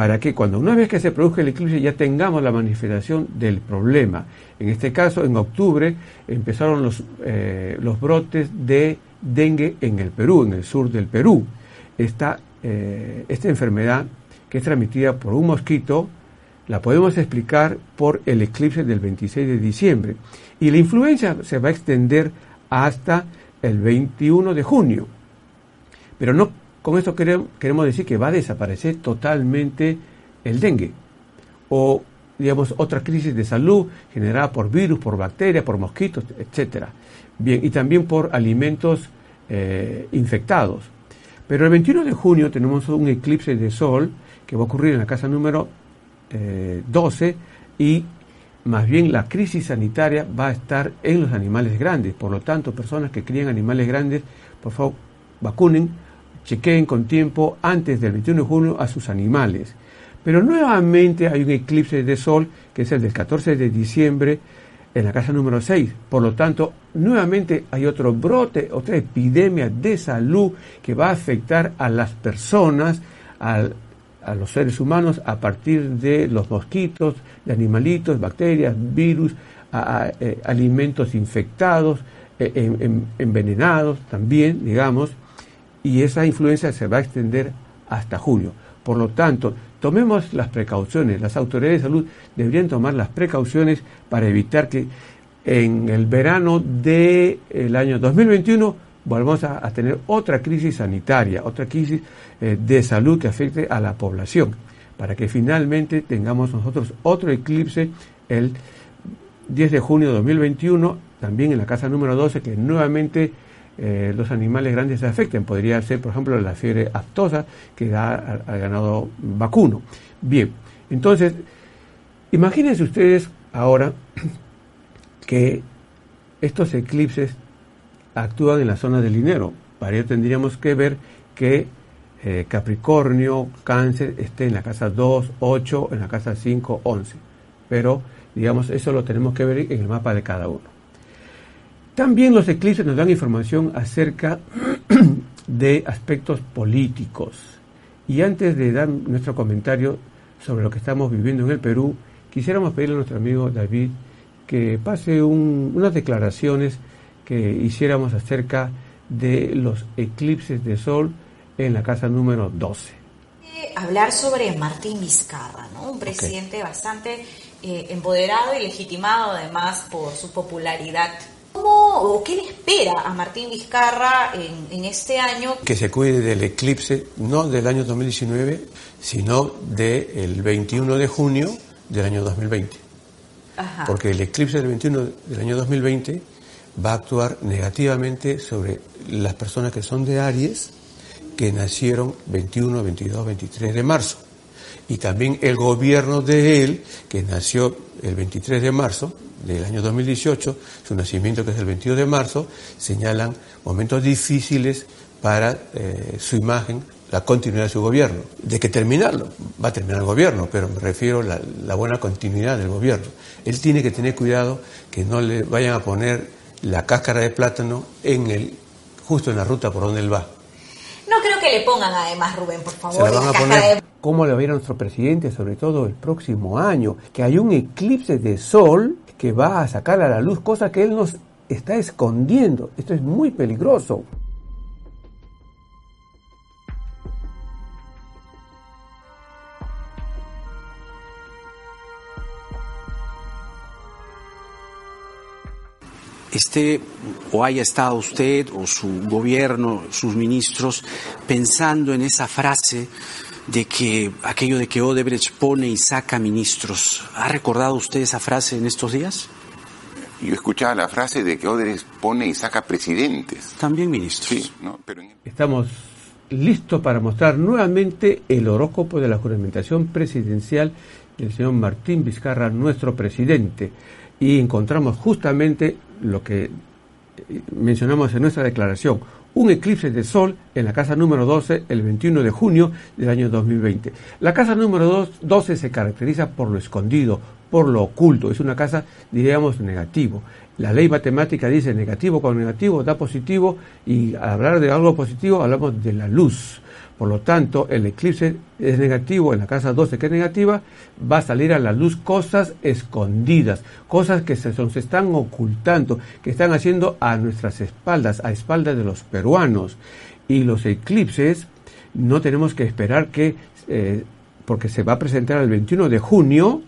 para que cuando una vez que se produzca el eclipse ya tengamos la manifestación del problema. En este caso, en octubre empezaron los, eh, los brotes de dengue en el Perú, en el sur del Perú. Esta, eh, esta enfermedad que es transmitida por un mosquito, la podemos explicar por el eclipse del 26 de diciembre. Y la influencia se va a extender hasta el 21 de junio. Pero no con esto queremos decir que va a desaparecer totalmente el dengue o digamos otra crisis de salud generada por virus, por bacterias, por mosquitos, etcétera. Bien, y también por alimentos eh, infectados. Pero el 21 de junio tenemos un eclipse de sol que va a ocurrir en la casa número 12 eh, y más bien la crisis sanitaria va a estar en los animales grandes. Por lo tanto, personas que crían animales grandes, por favor, vacunen, chequeen con tiempo antes del 21 de junio a sus animales. Pero nuevamente hay un eclipse de sol, que es el del 14 de diciembre, en la casa número 6. Por lo tanto, nuevamente hay otro brote, otra epidemia de salud que va a afectar a las personas, al a los seres humanos a partir de los mosquitos, de animalitos, bacterias, virus, eh, alimentos infectados, eh, envenenados también, digamos, y esa influencia se va a extender hasta julio. Por lo tanto, tomemos las precauciones. Las autoridades de salud deberían tomar las precauciones para evitar que en el verano del año 2021 volvamos a, tener otra crisis sanitaria, otra crisis eh, de salud que afecte a la población, para que finalmente tengamos nosotros otro eclipse el 10 de junio de 2021, también en la casa número 12, que nuevamente eh, los animales grandes se afecten. Podría ser, por ejemplo, la fiebre aftosa que da al ganado vacuno. Bien, entonces, imagínense ustedes ahora [clears throat] que estos eclipses actúan en la zona del dinero. Para ello tendríamos que ver que eh, Capricornio, Cáncer esté en la casa 2, 8, en la casa 5, 11. Pero, digamos, eso lo tenemos que ver en el mapa de cada uno. También los eclipses nos dan información acerca [clears throat] de aspectos políticos. Y antes de dar nuestro comentario sobre lo que estamos viviendo en el Perú, quisiéramos pedirle a nuestro amigo David que pase unas declaraciones que hiciéramos acerca de los eclipses de sol en la casa número 12. Hablar sobre Martín Vizcarra, ¿no? un presidente bastante eh, empoderado y legitimado además por su popularidad. ¿Cómo o qué le espera a Martín Vizcarra en, este año? Que se cuide del eclipse, no del año 2019, sino del 21 de junio del año 2020. Porque el eclipse del 21 del año 2020 va a actuar negativamente sobre las personas que son de Aries, que nacieron 21, 22, 23 de marzo. Y también el gobierno de él, que nació el 23 de marzo, del año 2018, su nacimiento que es el 22 de marzo, señalan momentos difíciles para eh, su imagen, la continuidad de su gobierno. De que terminarlo, va a terminar el gobierno, pero me refiero a la, la buena continuidad del gobierno. Él tiene que tener cuidado que no le vayan a poner la cáscara de plátano en el, justo en la ruta por donde él va. No creo que le pongan además, Rubén, por favor. Se la van a poner cómo ir a nuestro presidente, sobre todo el próximo año, que hay un eclipse de sol que va a sacar a la luz cosa que él nos está escondiendo. Esto es muy peligroso. esté o haya estado usted o su gobierno, sus ministros, pensando en esa frase de que aquello de que Odebrecht pone y saca ministros. ¿Ha recordado usted esa frase en estos días? Yo escuchaba la frase de que Odebrecht pone y saca presidentes. También ministros. Sí, ¿no? Pero Estamos listos para mostrar nuevamente el horóscopo de la juramentación presidencial del señor Martín Vizcarra, nuestro presidente. Y encontramos justamente lo que mencionamos en nuestra declaración, un eclipse de sol en la casa número 12 el 21 de junio del año 2020. La casa número 12 se caracteriza por lo escondido, por lo oculto, es una casa, diríamos, negativo. La ley matemática dice negativo con negativo da positivo y al hablar de algo positivo hablamos de la luz. Por lo tanto, el eclipse es negativo, en la casa 12 que es negativa, va a salir a la luz cosas escondidas, cosas que se, están ocultando, que están haciendo a nuestras espaldas, a espaldas de los peruanos. Y los eclipses no tenemos que esperar que, eh, porque se va a presentar el 21 de junio,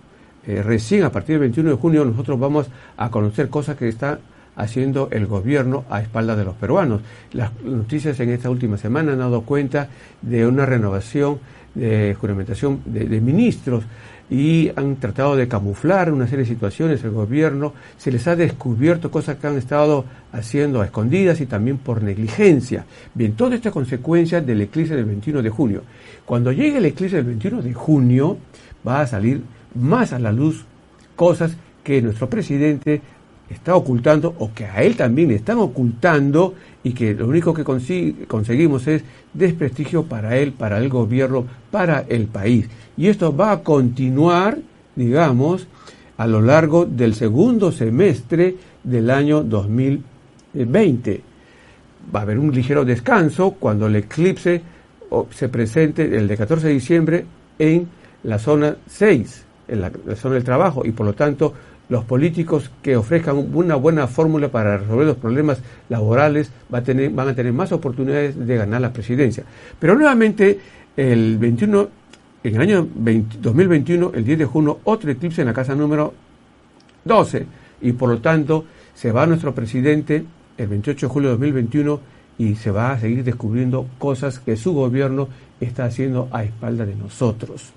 eh, recién a partir del 21 de junio nosotros vamos a conocer cosas que están haciendo el gobierno a espaldas de los peruanos. Las noticias en esta última semana han dado cuenta de una renovación de juramentación de, ministros y han tratado de camuflar una serie de situaciones. El gobierno se les ha descubierto cosas que han estado haciendo a escondidas y también por negligencia. Bien, todo esto es consecuencia del eclipse del 21 de junio. Cuando llegue el eclipse del 21 de junio, va a salir más a la luz cosas que nuestro presidente está ocultando o que a él también le están ocultando y que lo único que conseguimos es desprestigio para él, para el gobierno, para el país. Y esto va a continuar, digamos, a lo largo del segundo semestre del año 2020. Va a haber un ligero descanso cuando el eclipse se presente el de 14 de diciembre en la zona 6, en la zona del trabajo, y por lo tanto los políticos que ofrezcan una buena fórmula para resolver los problemas laborales van a tener, van a tener más oportunidades de ganar la presidencia. Pero nuevamente, el 21, en el año 2021, el 10 de junio, otro eclipse en la casa número 12. Y por lo tanto, se va nuestro presidente el 28 de julio de 2021 y se va a seguir descubriendo cosas que su gobierno está haciendo a espalda de nosotros.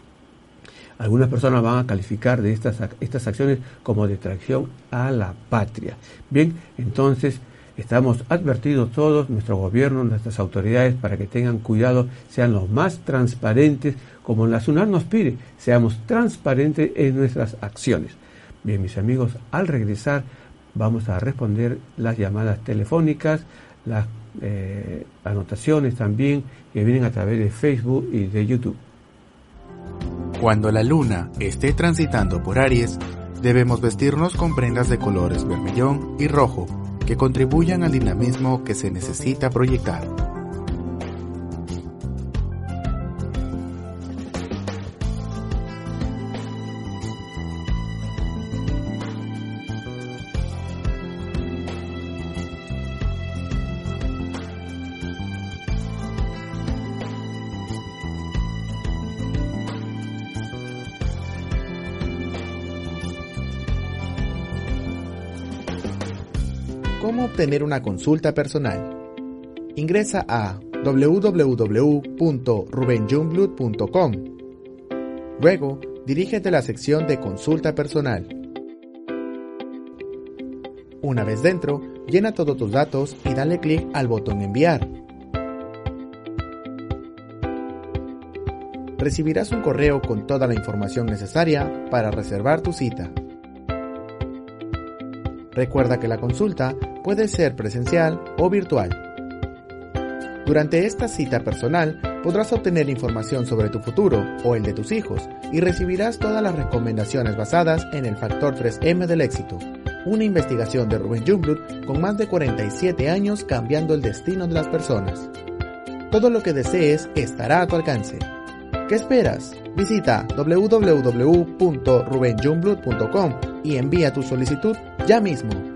Algunas personas van a calificar de estas, estas acciones como detracción a la patria. Bien, entonces estamos advertidos todos, nuestro gobierno, nuestras autoridades, para que tengan cuidado, sean los más transparentes, como la SUNAR nos pide, seamos transparentes en nuestras acciones. Bien, mis amigos, al regresar vamos a responder las llamadas telefónicas, las eh, anotaciones también que vienen a través de Facebook y de YouTube. Cuando la luna esté transitando por Aries, debemos vestirnos con prendas de colores vermellón y rojo que contribuyan al dinamismo que se necesita proyectar. ¿Cómo obtener una consulta personal? Ingresa a www.rubenjungblood.com. Luego, dirígete a la sección de consulta personal. Una vez dentro, llena todos tus datos y dale clic al botón enviar. Recibirás un correo con toda la información necesaria para reservar tu cita. Recuerda que la consulta puede ser presencial o virtual. Durante esta cita personal podrás obtener información sobre tu futuro o el de tus hijos y recibirás todas las recomendaciones basadas en el factor 3M del éxito, una investigación de Rubén Jungblut con más de 47 años cambiando el destino de las personas. Todo lo que desees estará a tu alcance. ¿Qué esperas? Visita www.rubenjungblut.com y envía tu solicitud ya mismo.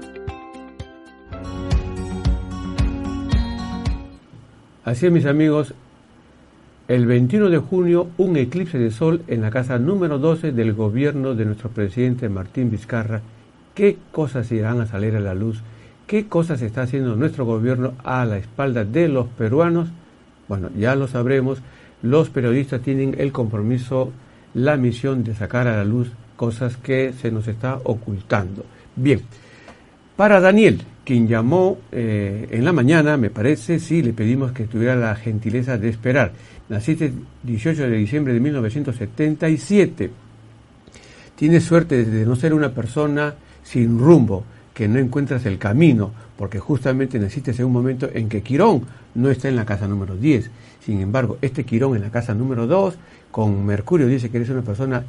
Así es, mis amigos, el 21 de junio un eclipse de sol en la casa número 12 del gobierno de nuestro presidente Martín Vizcarra. ¿Qué cosas irán a salir a la luz? ¿Qué cosas está haciendo nuestro gobierno a la espalda de los peruanos? Bueno, ya lo sabremos. Los periodistas tienen el compromiso, la misión de sacar a la luz cosas que se nos está ocultando. Bien, para Daniel, quien llamó eh, en la mañana, me parece, sí, le pedimos que tuviera la gentileza de esperar. Naciste el 18 de diciembre de 1977. Tienes suerte de no ser una persona sin rumbo, que no encuentras el camino, porque justamente naciste en un momento en que Quirón no está en la casa número 10. Sin embargo, este Quirón en la casa número 2, con Mercurio, dice que eres una persona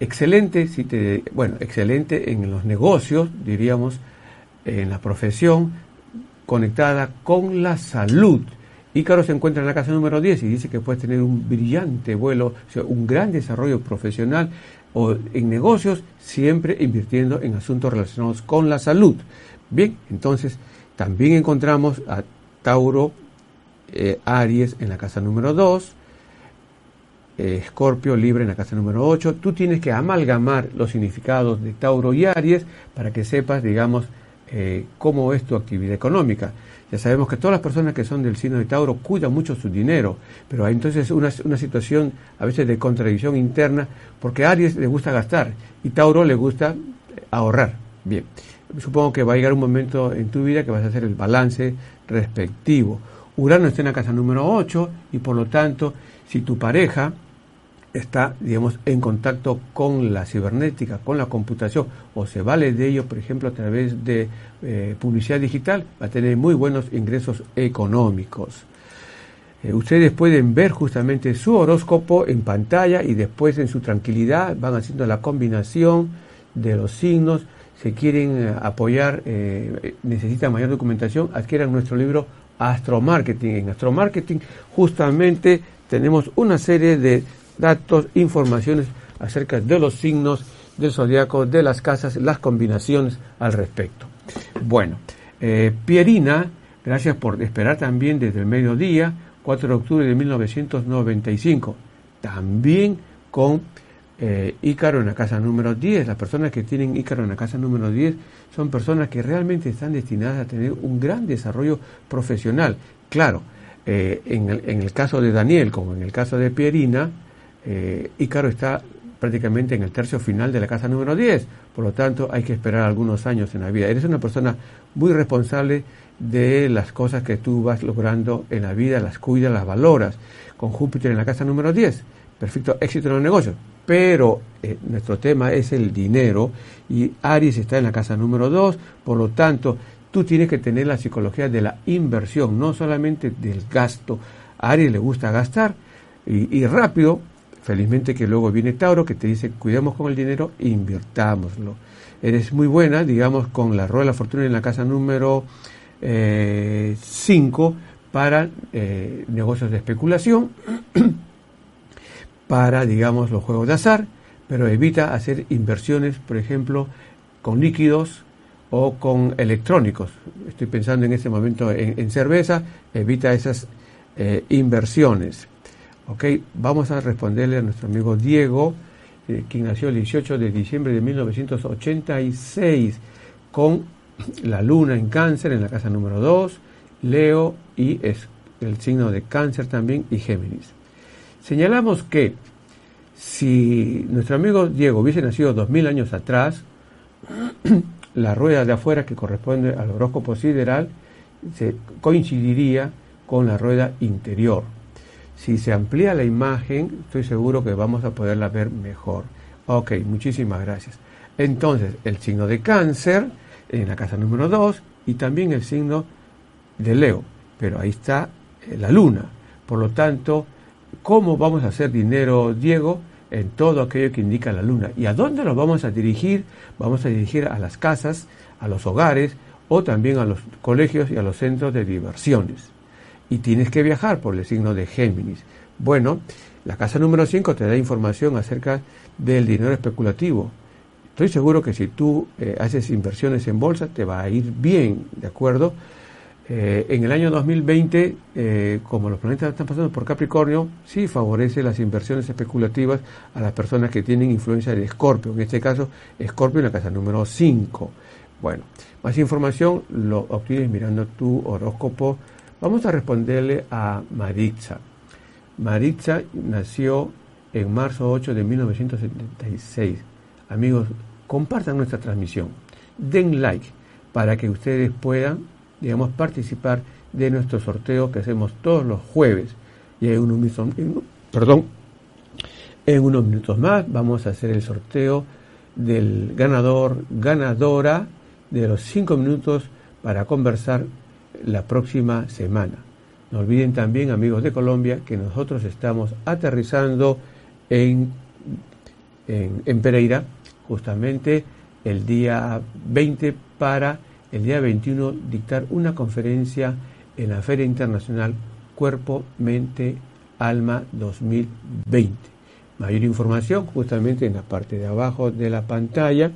excelente, si te, bueno, excelente en los negocios, diríamos, en la profesión, conectada con la salud. Ícaro se encuentra en la casa número 10 y dice que puedes tener un brillante vuelo, un gran desarrollo profesional o en negocios, siempre invirtiendo en asuntos relacionados con la salud. Bien, entonces también encontramos a Tauro, eh, Aries en la casa número 2, eh, Escorpio, Libre en la casa número 8. Tú tienes que amalgamar los significados de Tauro y Aries para que sepas, digamos, eh, cómo es tu actividad económica. Ya sabemos que todas las personas que son del signo de Tauro cuidan mucho su dinero, pero hay entonces una, una situación a veces de contradicción interna, porque Aries le gusta gastar y Tauro le gusta ahorrar. Bien, supongo que va a llegar un momento en tu vida que vas a hacer el balance respectivo. Urano está en la casa número 8 y por lo tanto, si tu pareja está, digamos, en contacto con la cibernética, con la computación, o se vale de ello, por ejemplo, a través de eh, publicidad digital, va a tener muy buenos ingresos económicos. Eh, ustedes pueden ver justamente su horóscopo en pantalla y después en su tranquilidad van haciendo la combinación de los signos. Si quieren eh, apoyar, necesitan mayor documentación, adquieran nuestro libro Astromarketing. En Astromarketing justamente tenemos una serie de datos, informaciones acerca de los signos del zodiaco, de las casas, las combinaciones al respecto. Bueno, eh, Pierina, gracias por esperar también desde el mediodía, 4 de octubre de 1995, también con eh, Ícaro en la casa número 10. Las personas que tienen Ícaro en la casa número 10 son personas que realmente están destinadas a tener un gran desarrollo profesional. Claro, eh, en, el, en, el, caso de Daniel, como en el caso de Pierina, eh, Ícaro está prácticamente en el tercio final de la casa número 10, por lo tanto hay que esperar algunos años en la vida. Eres una persona muy responsable de las cosas que tú vas logrando en la vida, las cuidas, las valoras, con Júpiter en la casa número 10. Perfecto éxito en los negocios. Pero eh, nuestro tema es el dinero y Aries está en la casa número 2, por lo tanto tú tienes que tener la psicología de la inversión, no solamente del gasto. A Aries le gusta gastar y, y rápido, Felizmente que luego viene Tauro que te dice, cuidemos con el dinero invirtámoslo. Eres muy buena, digamos, con la rueda de la fortuna en la casa número 5 eh, para eh, negocios de especulación, [clears throat] para, digamos, los juegos de azar, pero evita hacer inversiones, por ejemplo, con líquidos o con electrónicos. Estoy pensando en este momento en, cerveza, evita esas eh, inversiones. Ok, vamos a responderle a nuestro amigo Diego, eh, quien nació el 18 de diciembre de 1986, con la luna en cáncer en la casa número 2, Leo y es el signo de cáncer también y Géminis. Señalamos que si nuestro amigo Diego hubiese nacido 2000 años atrás, [clears throat] la rueda de afuera que corresponde al horóscopo sideral se coincidiría con la rueda interior. Si se amplía la imagen, estoy seguro que vamos a poderla ver mejor. Ok, muchísimas gracias. Entonces, el signo de cáncer en la casa número 2 y también el signo de Leo. Pero ahí está eh, la luna. Por lo tanto, ¿cómo vamos a hacer dinero, Diego? En todo aquello que indica la luna. ¿Y a dónde nos vamos a dirigir? Vamos a dirigir a las casas, a los hogares o también a los colegios y a los centros de diversiones. Y tienes que viajar por el signo de Géminis. Bueno, la casa número 5 te da información acerca del dinero especulativo. Estoy seguro que si tú eh, haces inversiones en bolsa te va a ir bien, ¿de acuerdo? Eh, en el año 2020, eh, como los planetas están pasando por Capricornio, sí favorece las inversiones especulativas a las personas que tienen influencia de Escorpio, en este caso Escorpio en la casa número 5. Bueno, más información lo obtienes mirando tu horóscopo. Vamos a responderle a Maritza. Maritza nació en marzo 8 de 1976. Amigos, compartan nuestra transmisión. Den like para que ustedes puedan, digamos, participar de nuestro sorteo que hacemos todos los jueves. Y en unos minutos, perdón, en unos minutos más vamos a hacer el sorteo del ganador, ganadora de los cinco minutos para conversar la próxima semana. No olviden también, amigos de Colombia, que nosotros estamos aterrizando en, en, Pereira justamente el día 20 para el día 21 dictar una conferencia en la Feria Internacional Cuerpo, Mente, Alma 2020. Mayor información justamente en la parte de abajo de la pantalla.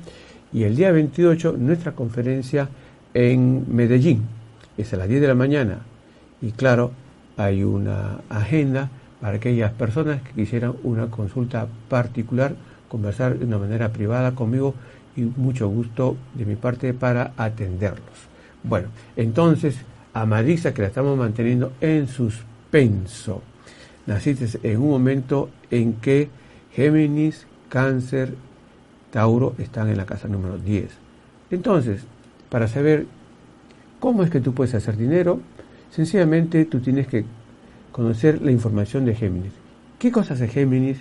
Y el día 28 nuestra conferencia en Medellín. Es a las 10 de la mañana y claro, hay una agenda para aquellas personas que quisieran una consulta particular, conversar de una manera privada conmigo y mucho gusto de mi parte para atenderlos. Bueno, entonces, a Marisa, que la estamos manteniendo en suspenso, naciste en un momento en que Géminis, Cáncer, Tauro están en la casa número 10. Entonces, para saber cómo es que tú puedes hacer dinero, Sencillamente tú tienes que conocer la información de Géminis. ¿Qué cosas hace Géminis?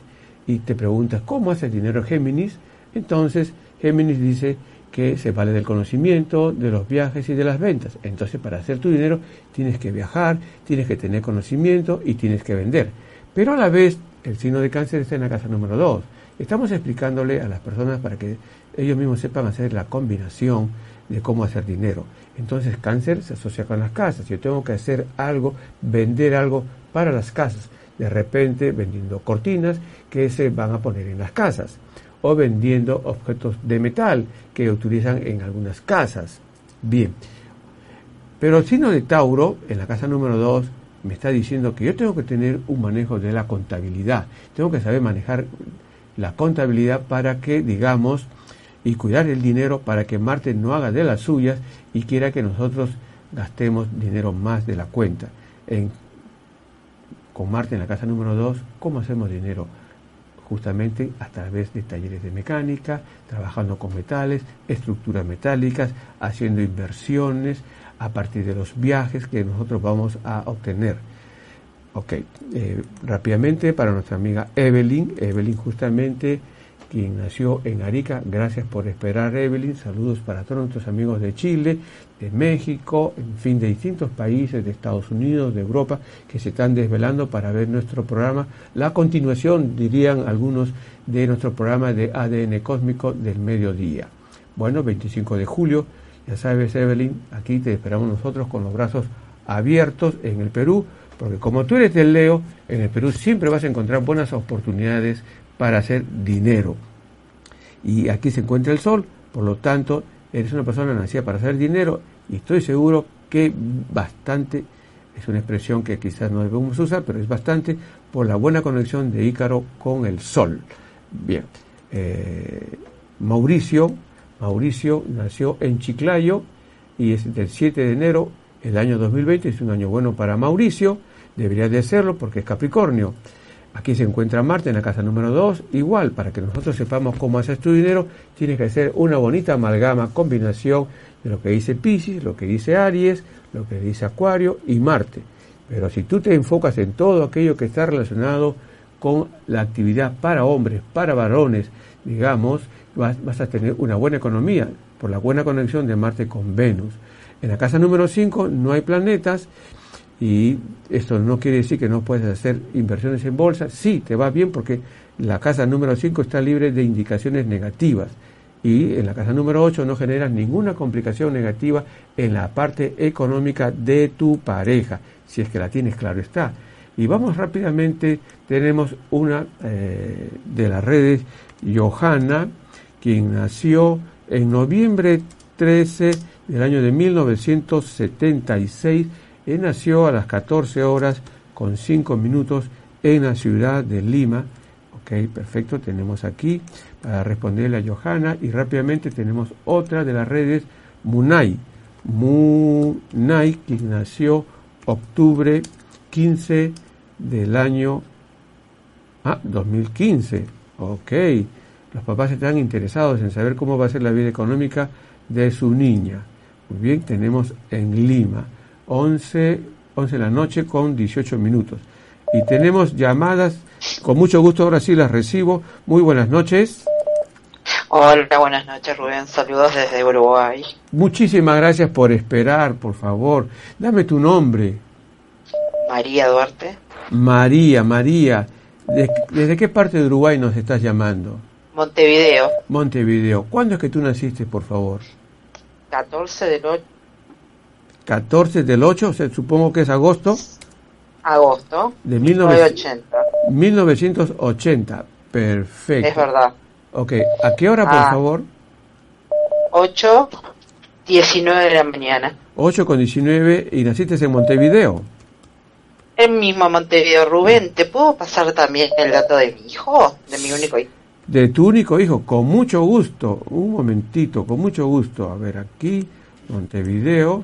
Y te preguntas, ¿cómo hace dinero Géminis? Entonces, Géminis dice que se vale del conocimiento, de los viajes y de las ventas. Entonces, para hacer tu dinero, tienes que viajar, tienes que tener conocimiento y tienes que vender. Pero a la vez, el signo de cáncer está en la casa número 2. Estamos explicándole a las personas para que ellos mismos sepan hacer la combinación de cómo hacer dinero. Entonces cáncer se asocia con las casas. Yo tengo que hacer algo, vender algo para las casas. De repente vendiendo cortinas que se van a poner en las casas. O vendiendo objetos de metal que utilizan en algunas casas. Bien. Pero el signo de Tauro, en la casa número 2, me está diciendo que yo tengo que tener un manejo de la contabilidad. Tengo que saber manejar la contabilidad para que, digamos, y cuidar el dinero para que Marte no haga de las suyas y quiera que nosotros gastemos dinero más de la cuenta. En, con Marte en la casa número 2, ¿cómo hacemos dinero? Justamente a través de talleres de mecánica, trabajando con metales, estructuras metálicas, haciendo inversiones a partir de los viajes que nosotros vamos a obtener. Ok, eh, rápidamente para nuestra amiga Evelyn, Evelyn justamente quien nació en Arica. Gracias por esperar, Evelyn. Saludos para todos nuestros amigos de Chile, de México, en fin, de distintos países, de Estados Unidos, de Europa, que se están desvelando para ver nuestro programa. La continuación, dirían algunos, de nuestro programa de ADN cósmico del mediodía. Bueno, 25 de julio, ya sabes, Evelyn, aquí te esperamos nosotros con los brazos abiertos en el Perú, porque como tú eres del Leo, en el Perú siempre vas a encontrar buenas oportunidades para hacer dinero. Y aquí se encuentra el sol, por lo tanto, eres una persona nacida para hacer dinero y estoy seguro que bastante, es una expresión que quizás no debemos usar, pero es bastante por la buena conexión de Ícaro con el sol. Bien, eh, Mauricio, Mauricio nació en Chiclayo y es del 7 de enero el año 2020, es un año bueno para Mauricio, debería de serlo porque es Capricornio. Aquí se encuentra Marte en la casa número 2. Igual, para que nosotros sepamos cómo hacer tu dinero, tienes que hacer una bonita amalgama, combinación de lo que dice Pisces, lo que dice Aries, lo que dice Acuario y Marte. Pero si tú te enfocas en todo aquello que está relacionado con la actividad para hombres, para varones, digamos, vas, vas a tener una buena economía. por la buena conexión de Marte con Venus. En la casa número 5 no hay planetas y esto no quiere decir que no puedes hacer inversiones en bolsa. Sí, te va bien porque la casa número 5 está libre de indicaciones negativas y en la casa número 8 no generas ninguna complicación negativa en la parte económica de tu pareja, si es que la tienes, claro está. Y vamos rápidamente, tenemos una eh, de las redes, Johanna, quien nació en noviembre 13 del año de 1976, y nació a las 14 horas con 5 minutos en la ciudad de Lima. Ok, perfecto, tenemos aquí para responderle a Johanna y rápidamente tenemos otra de las redes, Munay. Munay, quien nació octubre 15 del año ah, 2015. Ok, los papás están interesados en saber cómo va a ser la vida económica de su niña. Muy bien, tenemos en Lima 11, 11 de la noche con 18 minutos. Y tenemos llamadas, con mucho gusto ahora sí las recibo. Muy buenas noches. Hola, buenas noches Rubén, saludos desde Uruguay. Muchísimas gracias por esperar, por favor. Dame tu nombre. María Duarte. María, María. ¿Desde qué parte de Uruguay nos estás llamando? Montevideo. Montevideo. ¿Cuándo es que tú naciste, por favor? 14 del 8. 14 del 8, o sea, supongo que es agosto. Agosto. De 1980. 1980. Perfecto. Es verdad. Ok, ¿a qué hora, por Ah. favor? 8, 19 de la mañana. 8 con 19 y naciste en Montevideo. El mismo Montevideo. Rubén, ¿te puedo pasar también el dato de mi hijo? De mi único hijo. De tu único hijo, con mucho gusto. Un momentito, con mucho gusto. A ver, aquí, Montevideo.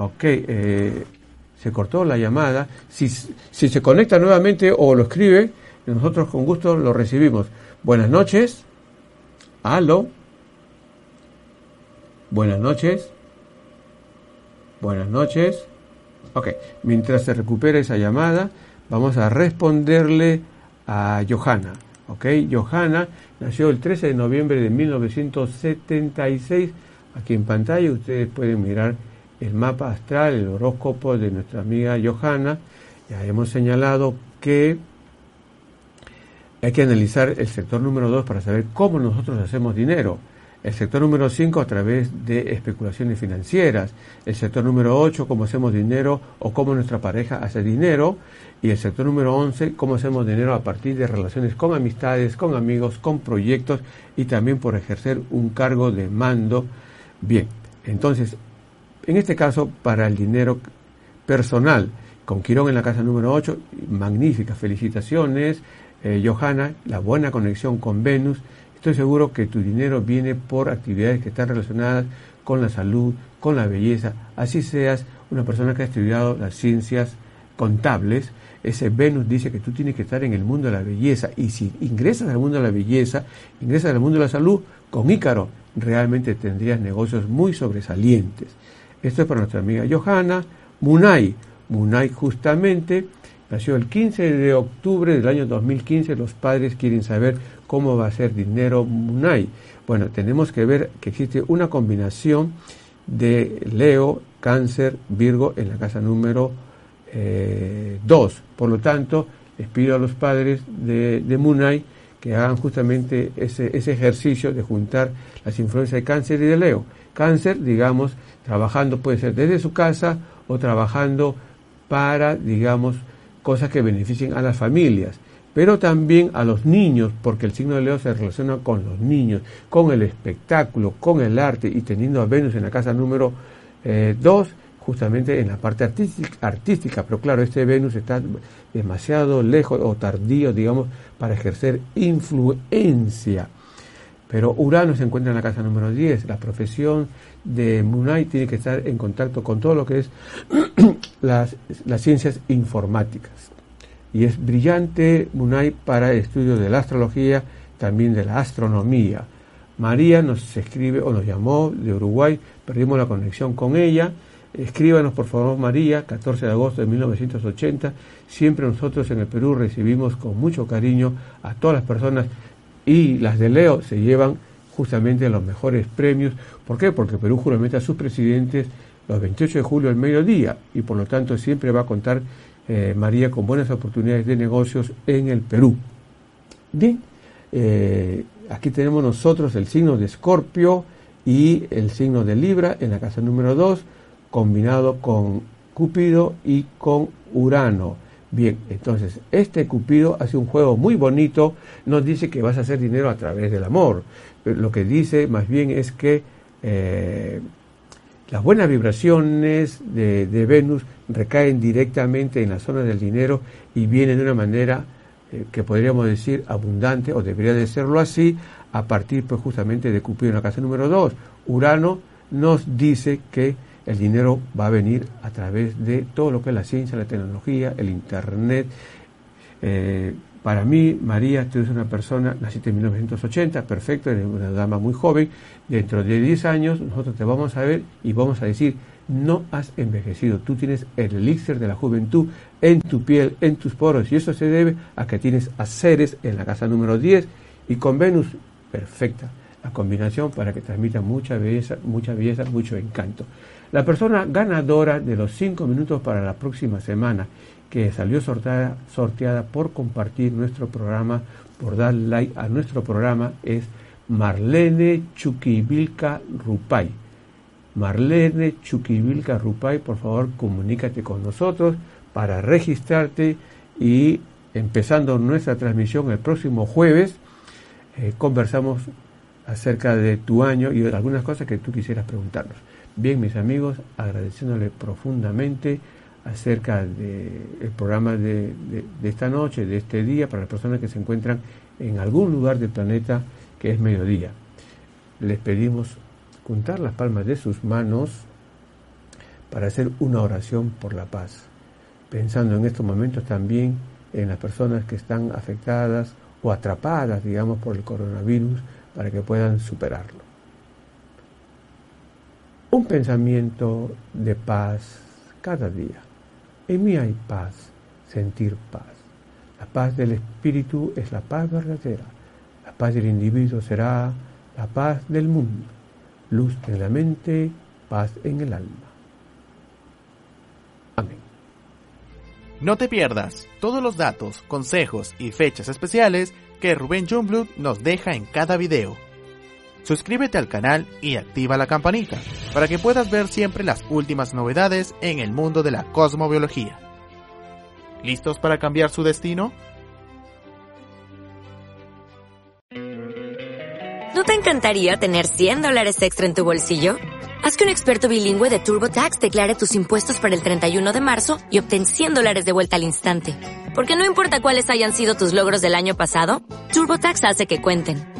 Ok, eh, se cortó la llamada. Si, si se conecta nuevamente o lo escribe, nosotros con gusto lo recibimos. Buenas noches. Aló. Buenas noches. Buenas noches. Ok, mientras se recupera esa llamada, vamos a responderle a Johanna. Ok, Johanna nació el 13 de noviembre de 1976. Aquí en pantalla ustedes pueden mirar el mapa astral, el horóscopo de nuestra amiga Johanna. Ya hemos señalado que hay que analizar el sector número 2 para saber cómo nosotros hacemos dinero. El sector número 5 a través de especulaciones financieras. El sector número 8 cómo hacemos dinero o cómo nuestra pareja hace dinero. Y el sector número 11 cómo hacemos dinero a partir de relaciones con amistades, con amigos, con proyectos y también por ejercer un cargo de mando. Bien, entonces, en este caso, para el dinero personal, con Quirón en la casa número 8, magníficas felicitaciones. Eh, Johanna, la buena conexión con Venus. Estoy seguro que tu dinero viene por actividades que están relacionadas con la salud, con la belleza. Así seas una persona que ha estudiado las ciencias contables, ese Venus dice que tú tienes que estar en el mundo de la belleza. Y si ingresas al mundo de la belleza, ingresas al mundo de la salud, con Ícaro realmente tendrías negocios muy sobresalientes. Esto es para nuestra amiga Johanna. Munay. Munay justamente nació el 15 de octubre del año 2015. Los padres quieren saber cómo va a ser dinero Munay. Bueno, tenemos que ver que existe una combinación de Leo, Cáncer, Virgo en la casa número 2. Por lo tanto, les pido a los padres de, de Munay que hagan justamente ese, ese ejercicio de juntar las influencias de Cáncer y de Leo. Cáncer, digamos, trabajando puede ser desde su casa o trabajando para, digamos, cosas que beneficien a las familias, pero también a los niños, porque el signo de Leo se relaciona con los niños, con el espectáculo, con el arte, y teniendo a Venus en la casa número 2, justamente en la parte artística, artística, pero claro, este Venus está demasiado lejos o tardío, digamos, para ejercer influencia. Pero Urano se encuentra en la casa número 10. La profesión de Munay tiene que estar en contacto con todo lo que es [clears throat] las, las ciencias informáticas. Y es brillante Munay para el estudio de la astrología, también de la astronomía. María nos escribe o nos llamó de Uruguay, perdimos la conexión con ella. Escríbanos por favor María, 14 de agosto de 1980. Siempre nosotros en el Perú recibimos con mucho cariño a todas las personas y las de Leo se llevan justamente los mejores premios. ¿Por qué? Porque Perú juramenta a sus presidentes los 28 de julio al mediodía y por lo tanto siempre va a contar eh, María con buenas oportunidades de negocios en el Perú. Bien, eh, aquí tenemos nosotros el signo de Escorpio y el signo de Libra en la casa número 2, combinado con Cúpido y con Urano. Bien, entonces este Cupido hace un juego muy bonito, nos dice que vas a hacer dinero a través del amor. Lo que dice más bien es que eh, las buenas vibraciones de, Venus recaen directamente en la zona del dinero y vienen de una manera eh, que podríamos decir abundante, o debería de serlo así, a partir pues justamente de Cupido en la casa número 2. Urano nos dice que el dinero va a venir a través de todo lo que es la ciencia, la tecnología, el Internet. Eh, para mí, María, tú eres una persona, naciste en 1980, perfecto, eres una dama muy joven. Dentro de 10 años nosotros te vamos a ver y vamos a decir, no has envejecido, tú tienes el elixir de la juventud en tu piel, en tus poros, y eso se debe a que tienes a en la casa número 10 y con Venus, perfecta, la combinación para que transmita mucha belleza, mucha belleza, mucho encanto. La persona ganadora de los 5 minutos para la próxima semana que salió sorteada, por compartir nuestro programa, por dar like a nuestro programa, es Marlene Chuquivilca Rupay. Marlene Chuquivilca Rupay, por favor, comunícate con nosotros para registrarte y empezando nuestra transmisión el próximo jueves, eh, conversamos acerca de tu año y de algunas cosas que tú quisieras preguntarnos. Bien, mis amigos, agradeciéndole profundamente acerca del programa de, esta noche, de este día, para las personas que se encuentran en algún lugar del planeta que es mediodía. Les pedimos juntar las palmas de sus manos para hacer una oración por la paz, pensando en estos momentos también en las personas que están afectadas o atrapadas, digamos, por el coronavirus, para que puedan superarlo. Un pensamiento de paz cada día en mí hay paz, sentir paz. La paz del espíritu es la paz verdadera. La paz del individuo será la paz del mundo. Luz en la mente, paz en el alma. Amén. No te pierdas todos los datos, consejos y fechas especiales que Rubén Jungblut nos deja en cada video. Suscríbete al canal y activa la campanita para que puedas ver siempre las últimas novedades en el mundo de la cosmobiología. ¿Listos para cambiar su destino? ¿No te encantaría tener 100 dólares extra en tu bolsillo? Haz que un experto bilingüe de TurboTax declare tus impuestos para el 31 de marzo y obtén 100 dólares de vuelta al instante. Porque no importa cuáles hayan sido tus logros del año pasado, TurboTax hace que cuenten.